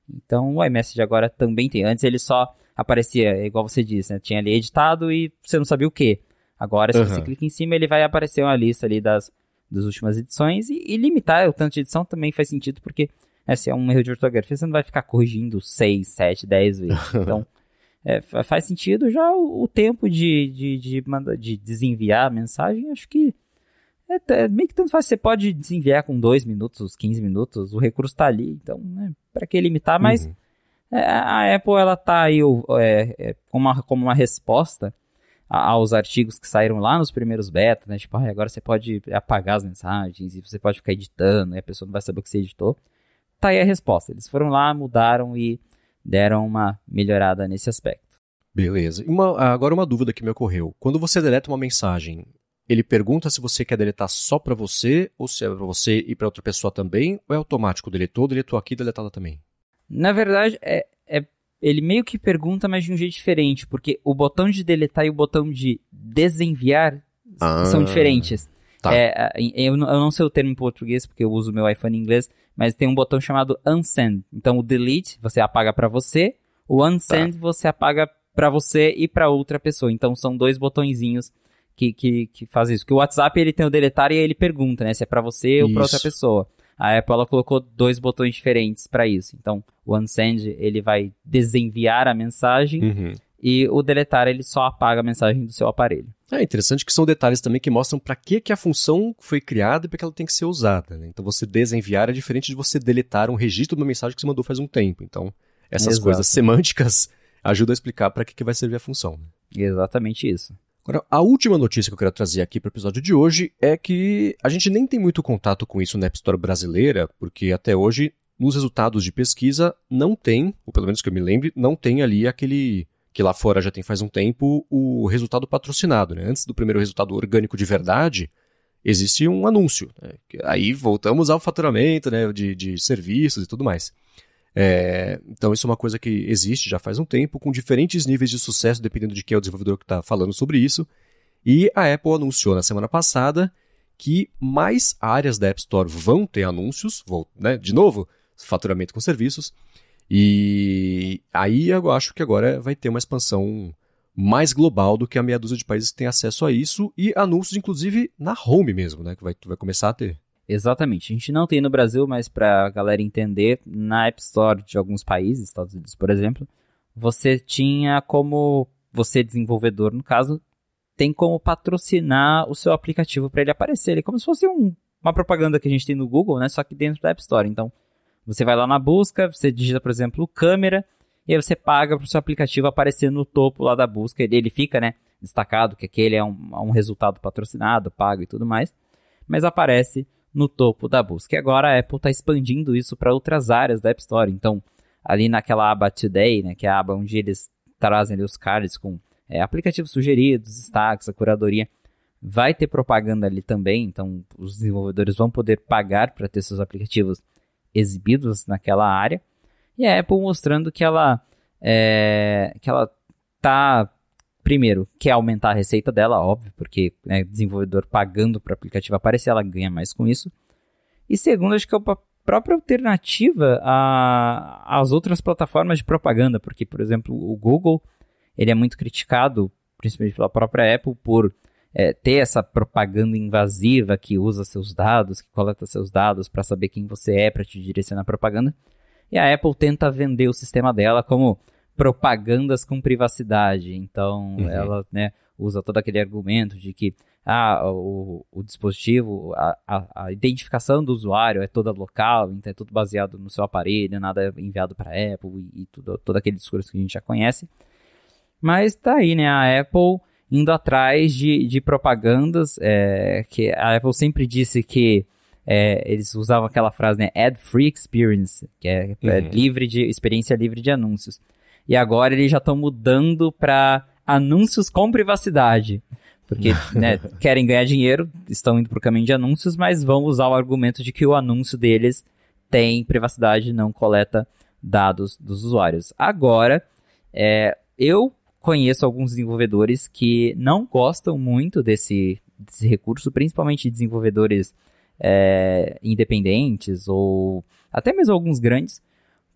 S2: Então o iMessage agora também tem. Antes ele só aparecia, igual você disse, né? Tinha ali editado e você não sabia o que. Agora, se uhum. você clica em cima, ele vai aparecer uma lista ali das das últimas edições e, e, limitar o tanto de edição também faz sentido porque né, se é um erro de ortografia você não vai ficar corrigindo 6, 7, 10 vezes. Então é, faz sentido já o, o tempo de, de, de, de, desenviar a mensagem, acho que é, é, meio que tanto faz. Você pode desenviar com 2 minutos, 15 minutos, o recurso está ali, então né, para que limitar, mas uhum. é, a Apple ela tá aí é, é, como, uma, como uma resposta aos artigos que saíram lá nos primeiros betas, né? Tipo, ah, agora você pode apagar as mensagens e você pode ficar editando e a pessoa não vai saber o que você editou. Tá aí a resposta. Eles foram lá, mudaram e deram uma melhorada nesse aspecto.
S1: Beleza. Uma, agora uma dúvida que me ocorreu. Quando você deleta uma mensagem, ele pergunta se você quer deletar só para você ou se é para você e para outra pessoa também, ou é automático? Deletou, deletou aqui, deletada também?
S2: Na verdade, é, é ele meio que pergunta, mas de um jeito diferente, porque o botão de deletar e o botão de desenviar ah, são diferentes. Tá. É, eu, não sei o termo em português, porque eu uso meu iPhone em inglês, mas tem um botão chamado unsend. Então o delete você apaga para você, o unsend tá. você apaga para você e para outra pessoa. Então são dois botõezinhos que, que, que fazem isso. Que o WhatsApp ele tem o deletar e aí ele pergunta, né, se é para você isso. ou para outra pessoa. A Apple ela colocou dois botões diferentes para isso. Então, o unsend ele vai desenviar a mensagem uhum. e o deletar ele só apaga a mensagem do seu aparelho.
S1: É interessante que são detalhes também que mostram para que, que a função foi criada e para que ela tem que ser usada. Né? Então você desenviar é diferente de você deletar um registro de uma mensagem que você mandou faz um tempo. Então essas Exato. coisas semânticas ajudam a explicar para que, que vai servir a função. Né?
S2: Exatamente isso.
S1: Agora, a última notícia que eu quero trazer aqui para o episódio de hoje é que a gente nem tem muito contato com isso na App Store brasileira, porque até hoje, nos resultados de pesquisa, não tem, ou pelo menos que eu me lembre, não tem ali aquele que lá fora já tem faz um tempo, o resultado patrocinado. Né? Antes do primeiro resultado orgânico de verdade, existe um anúncio. Né? Aí voltamos ao faturamento né? de, de serviços e tudo mais. É, então, isso é uma coisa que existe já faz um tempo, com diferentes níveis de sucesso, dependendo de quem é o desenvolvedor que está falando sobre isso. E a Apple anunciou na semana passada que mais áreas da App Store vão ter anúncios, vou, né, de novo, faturamento com serviços, e aí eu acho que agora vai ter uma expansão mais global do que a meia dúzia de países que tem acesso a isso e anúncios, inclusive, na home mesmo, né? Que vai, vai começar a ter.
S2: Exatamente. A gente não tem no Brasil, mas para a galera entender, na App Store de alguns países, Estados Unidos, por exemplo, você tinha como você desenvolvedor, no caso, tem como patrocinar o seu aplicativo para ele aparecer. Ele é como se fosse um, uma propaganda que a gente tem no Google, né? Só que dentro da App Store. Então, você vai lá na busca, você digita, por exemplo, câmera, e aí você paga para o seu aplicativo aparecer no topo lá da busca. Ele, ele fica, né, destacado que aquele é um, um resultado patrocinado, pago e tudo mais, mas aparece no topo da busca. E agora a Apple está expandindo isso para outras áreas da App Store. Então, ali naquela aba Today, né, que é a aba onde eles trazem os cards com é, aplicativos sugeridos, destaques, a curadoria, vai ter propaganda ali também. Então, os desenvolvedores vão poder pagar para ter seus aplicativos exibidos naquela área. E a Apple mostrando que ela é, que ela tá primeiro quer aumentar a receita dela, óbvio, porque né, desenvolvedor pagando para o aplicativo aparecer, ela ganha mais com isso. E segundo, acho que é uma própria alternativa às outras plataformas de propaganda, porque por exemplo o Google ele é muito criticado, principalmente pela própria Apple, por é, ter essa propaganda invasiva que usa seus dados, que coleta seus dados para saber quem você é, para te direcionar a propaganda. E a Apple tenta vender o sistema dela como propagandas com privacidade. Então, uhum. ela né, usa todo aquele argumento de que ah, o, o dispositivo, a, a, a, identificação do usuário é toda local, então é tudo baseado no seu aparelho, nada é enviado para a Apple e, e tudo, todo aquele discurso que a gente já conhece. Mas tá aí, né? A Apple indo atrás de, de propagandas, é, que a Apple sempre disse que é, eles usavam aquela frase, né, ad-free experience, que é, é, uhum. livre de experiência livre de anúncios. E agora eles já estão mudando para anúncios com privacidade. Porque né, querem ganhar dinheiro, estão indo para o caminho de anúncios, mas vão usar o argumento de que o anúncio deles tem privacidade, não coleta dados dos usuários. Agora, é, eu conheço alguns desenvolvedores que não gostam muito desse, desse recurso, principalmente desenvolvedores é, independentes ou até mesmo alguns grandes,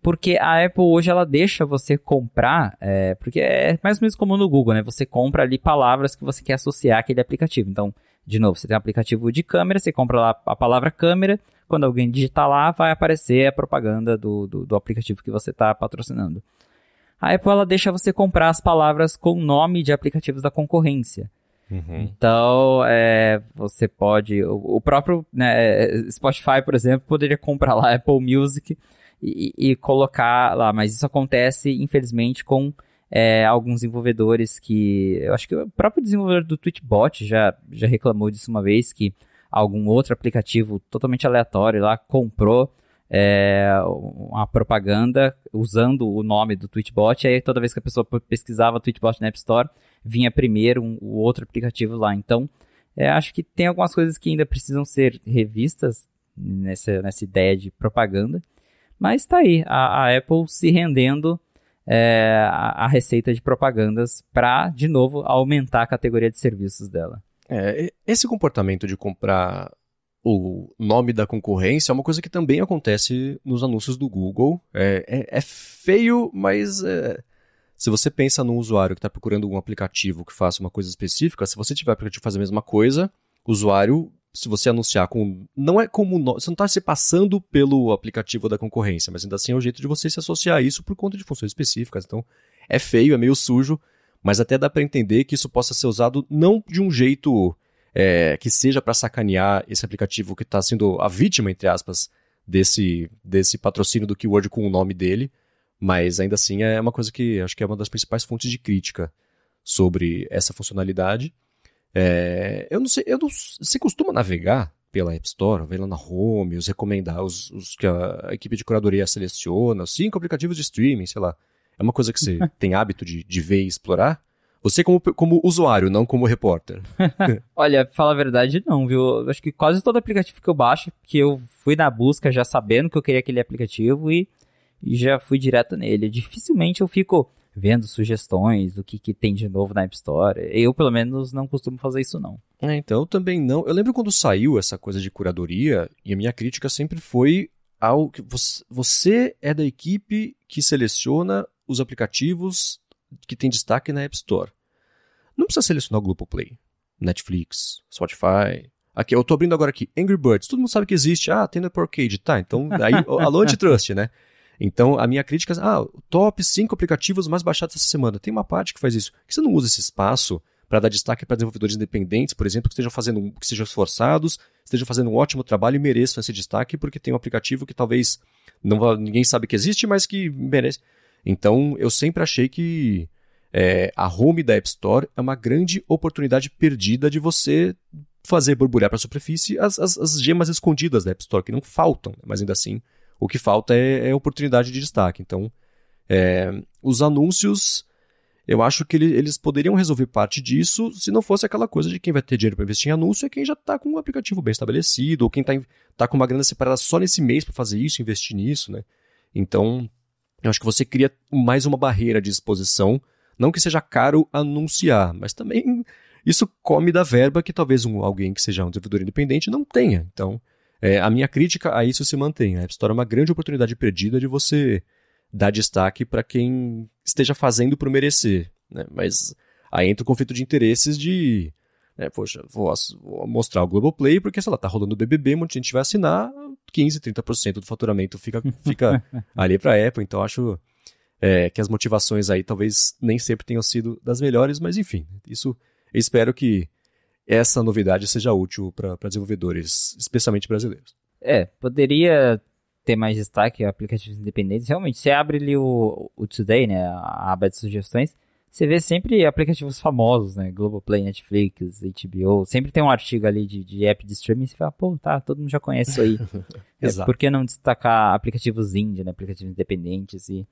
S2: porque a Apple hoje ela deixa você comprar, é, porque é mais ou menos como no Google, né? Você compra ali palavras que você quer associar àquele aplicativo. Então, de novo, você tem um aplicativo de câmera, você compra lá a palavra câmera, quando alguém digitar lá, vai aparecer a propaganda do, do, do aplicativo que você está patrocinando a Apple ela deixa você comprar as palavras com nome de aplicativos da concorrência. Uhum. Então, é, você pode. O, o próprio né, Spotify, por exemplo, poderia comprar lá Apple Music e, e colocar lá, mas isso acontece, infelizmente, com é, alguns desenvolvedores que. Eu acho que o próprio desenvolvedor do Tweetbot já, já reclamou disso uma vez, que algum outro aplicativo totalmente aleatório lá comprou é, uma propaganda usando o nome do Tweetbot, e aí toda vez que a pessoa pesquisava Tweetbot na App Store, vinha primeiro um, o outro aplicativo lá. Então, é, acho que tem algumas coisas que ainda precisam ser revistas nessa, nessa ideia de propaganda, mas tá aí, a, a Apple se rendendo é, a, a, receita de propagandas para, de novo, aumentar a categoria de serviços dela.
S1: É, esse comportamento de comprar o nome da concorrência é uma coisa que também acontece nos anúncios do Google. É, é, é feio, mas é, se você pensa num usuário que está procurando um aplicativo que faça uma coisa específica, se você tiver aplicativo fazer a mesma coisa, o usuário, se você anunciar com. Não é como. Você não está se passando pelo aplicativo da concorrência, mas ainda assim é o jeito de você se associar a isso por conta de funções específicas. Então é feio, é meio sujo, mas até dá para entender que isso possa ser usado não de um jeito é, que seja para sacanear esse aplicativo que está sendo a vítima, entre aspas, desse, desse patrocínio do keyword com o nome dele, mas ainda assim é uma coisa que acho que é uma das principais fontes de crítica sobre essa funcionalidade. É, eu não sei, eu não, você costuma navegar pela App Store, ver lá na home, os recomendar, os, os que a, equipe de curadoria seleciona, cinco aplicativos de streaming, sei lá. É uma coisa que você tem hábito de, de ver e explorar? Você como, como usuário, não como repórter.
S2: Olha, fala a verdade, não, viu? Acho que quase todo aplicativo que eu baixo, que eu fui na busca já sabendo que eu queria aquele aplicativo e, e já fui direto nele. Dificilmente eu fico vendo sugestões do que, que tem de novo na App Store. Eu, pelo menos, não costumo fazer isso, não.
S1: É, então, eu também não. Eu lembro quando saiu essa coisa de curadoria, e a minha crítica sempre foi ao que você, você é da equipe que seleciona os aplicativos que tem destaque na App Store. Não precisa selecionar o Globoplay, Netflix, Spotify. Aqui, eu tô abrindo agora aqui, Angry Birds. Todo mundo sabe que existe. Ah, tem no Apple Arcade. Tá, então, aí, alô antitrust, né? Então, a minha crítica é, ah, top 5 aplicativos mais baixados essa semana. Tem uma parte que faz isso. Por que você não usa esse espaço para dar destaque para desenvolvedores independentes, por exemplo, que estejam fazendo, que sejam esforçados, estejam fazendo um ótimo trabalho e mereçam esse destaque, porque tem um aplicativo que talvez não ninguém sabe que existe, mas que merece. Então, eu sempre achei que é, a home da App Store é uma grande oportunidade perdida de você fazer borbulhar para a superfície as, as, as, gemas escondidas da App Store, que não faltam, mas ainda assim o que falta é, é oportunidade de destaque. Então, é, os anúncios, eu acho que ele, eles poderiam resolver parte disso se não fosse aquela coisa de quem vai ter dinheiro para investir em anúncio é quem já está com um aplicativo bem estabelecido, ou quem está tá com uma grana separada só nesse mês para fazer isso, investir nisso, né? Então, eu acho que você cria mais uma barreira de exposição. Não que seja caro anunciar, mas também isso come da verba que talvez um, alguém que seja um desenvolvedor independente não tenha. Então, é, a minha crítica a isso se mantém. A App Store é uma grande oportunidade perdida de você dar destaque para quem esteja fazendo por merecer. Né? Mas aí entra o conflito de interesses de. Né, poxa, vou, vou, mostrar o Globoplay porque, sei lá, tá rolando o BBB, muita gente vai assinar, 15, 30% do faturamento fica, fica ali para a Apple, então acho é, que as motivações aí talvez nem sempre tenham sido das melhores, mas enfim, isso eu espero que essa novidade seja útil para desenvolvedores, especialmente brasileiros.
S2: É, poderia ter mais destaque aplicativos independentes. Realmente, você abre ali o, o Today, né, a aba de sugestões, você vê sempre aplicativos famosos, né? Globoplay, Netflix, HBO. Sempre tem um artigo ali de, de app de streaming. Você fala, pô, tá, todo mundo já conhece isso aí. é, por que não destacar aplicativos indie, né? Aplicativos independentes e...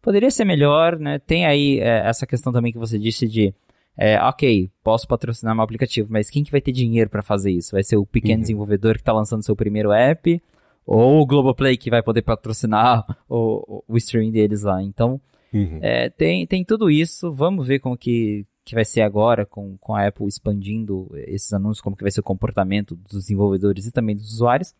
S2: Poderia ser melhor, né? Tem aí é, essa questão também que você disse de... É, ok, posso patrocinar meu aplicativo, mas quem que vai ter dinheiro para fazer isso? Vai ser o pequeno uhum. desenvolvedor que está lançando seu primeiro app? Ou o Globoplay que vai poder patrocinar o, o, streaming deles lá? Então... Uhum. É, tem, tem tudo isso. Vamos ver como que, que vai ser agora com, com a Apple expandindo esses anúncios, como que vai ser o comportamento dos desenvolvedores e também dos usuários.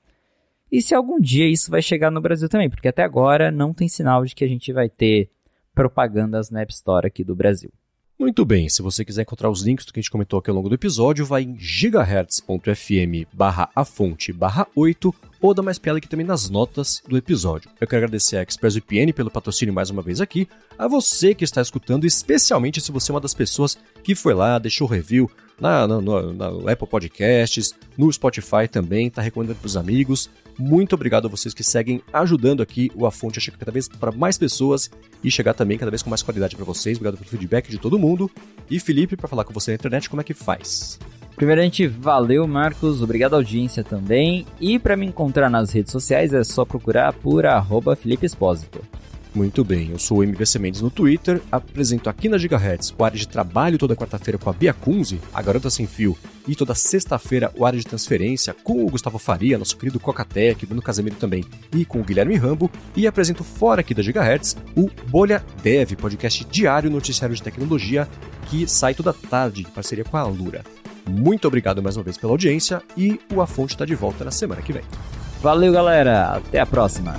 S2: E se algum dia isso vai chegar no Brasil também, porque até agora não tem sinal de que a gente vai ter propagandas na App Store aqui do Brasil.
S1: Muito bem, se você quiser encontrar os links do que a gente comentou aqui ao longo do episódio, vai em gigahertz.fm barra a fonte barra 8 ou dá mais piada aqui também nas notas do episódio. Eu quero agradecer a ExpressVPN pelo patrocínio mais uma vez aqui, a você que está escutando, especialmente se você é uma das pessoas que foi lá, deixou review na, na, na, na Apple Podcasts, no Spotify também, está recomendando para os amigos. Muito obrigado a vocês que seguem ajudando aqui o A Fonte a chegar cada vez para mais pessoas e chegar também cada vez com mais qualidade para vocês. Obrigado pelo feedback de todo mundo. E Felipe, para falar com você na internet, como é que faz?
S2: Primeiramente, valeu Marcos, obrigado audiência também. E para me encontrar nas redes sociais é só procurar por arroba Felipe Espósito.
S1: Muito bem, eu sou o MVC Mendes no Twitter, apresento aqui na Gigahertz o área de trabalho toda quarta-feira com a Bia Kunze, a Garota Sem Fio, e toda sexta-feira o área de transferência com o Gustavo Faria, nosso querido Cocatec, Bruno Casemiro também, e com o Guilherme Rambo, e apresento fora aqui da Gigahertz o Bolha Dev, podcast diário noticiário de tecnologia que sai toda tarde em parceria com a Alura. Muito obrigado mais uma vez pela audiência e o A Fonte está de volta na semana que vem.
S2: Valeu, galera. Até a próxima.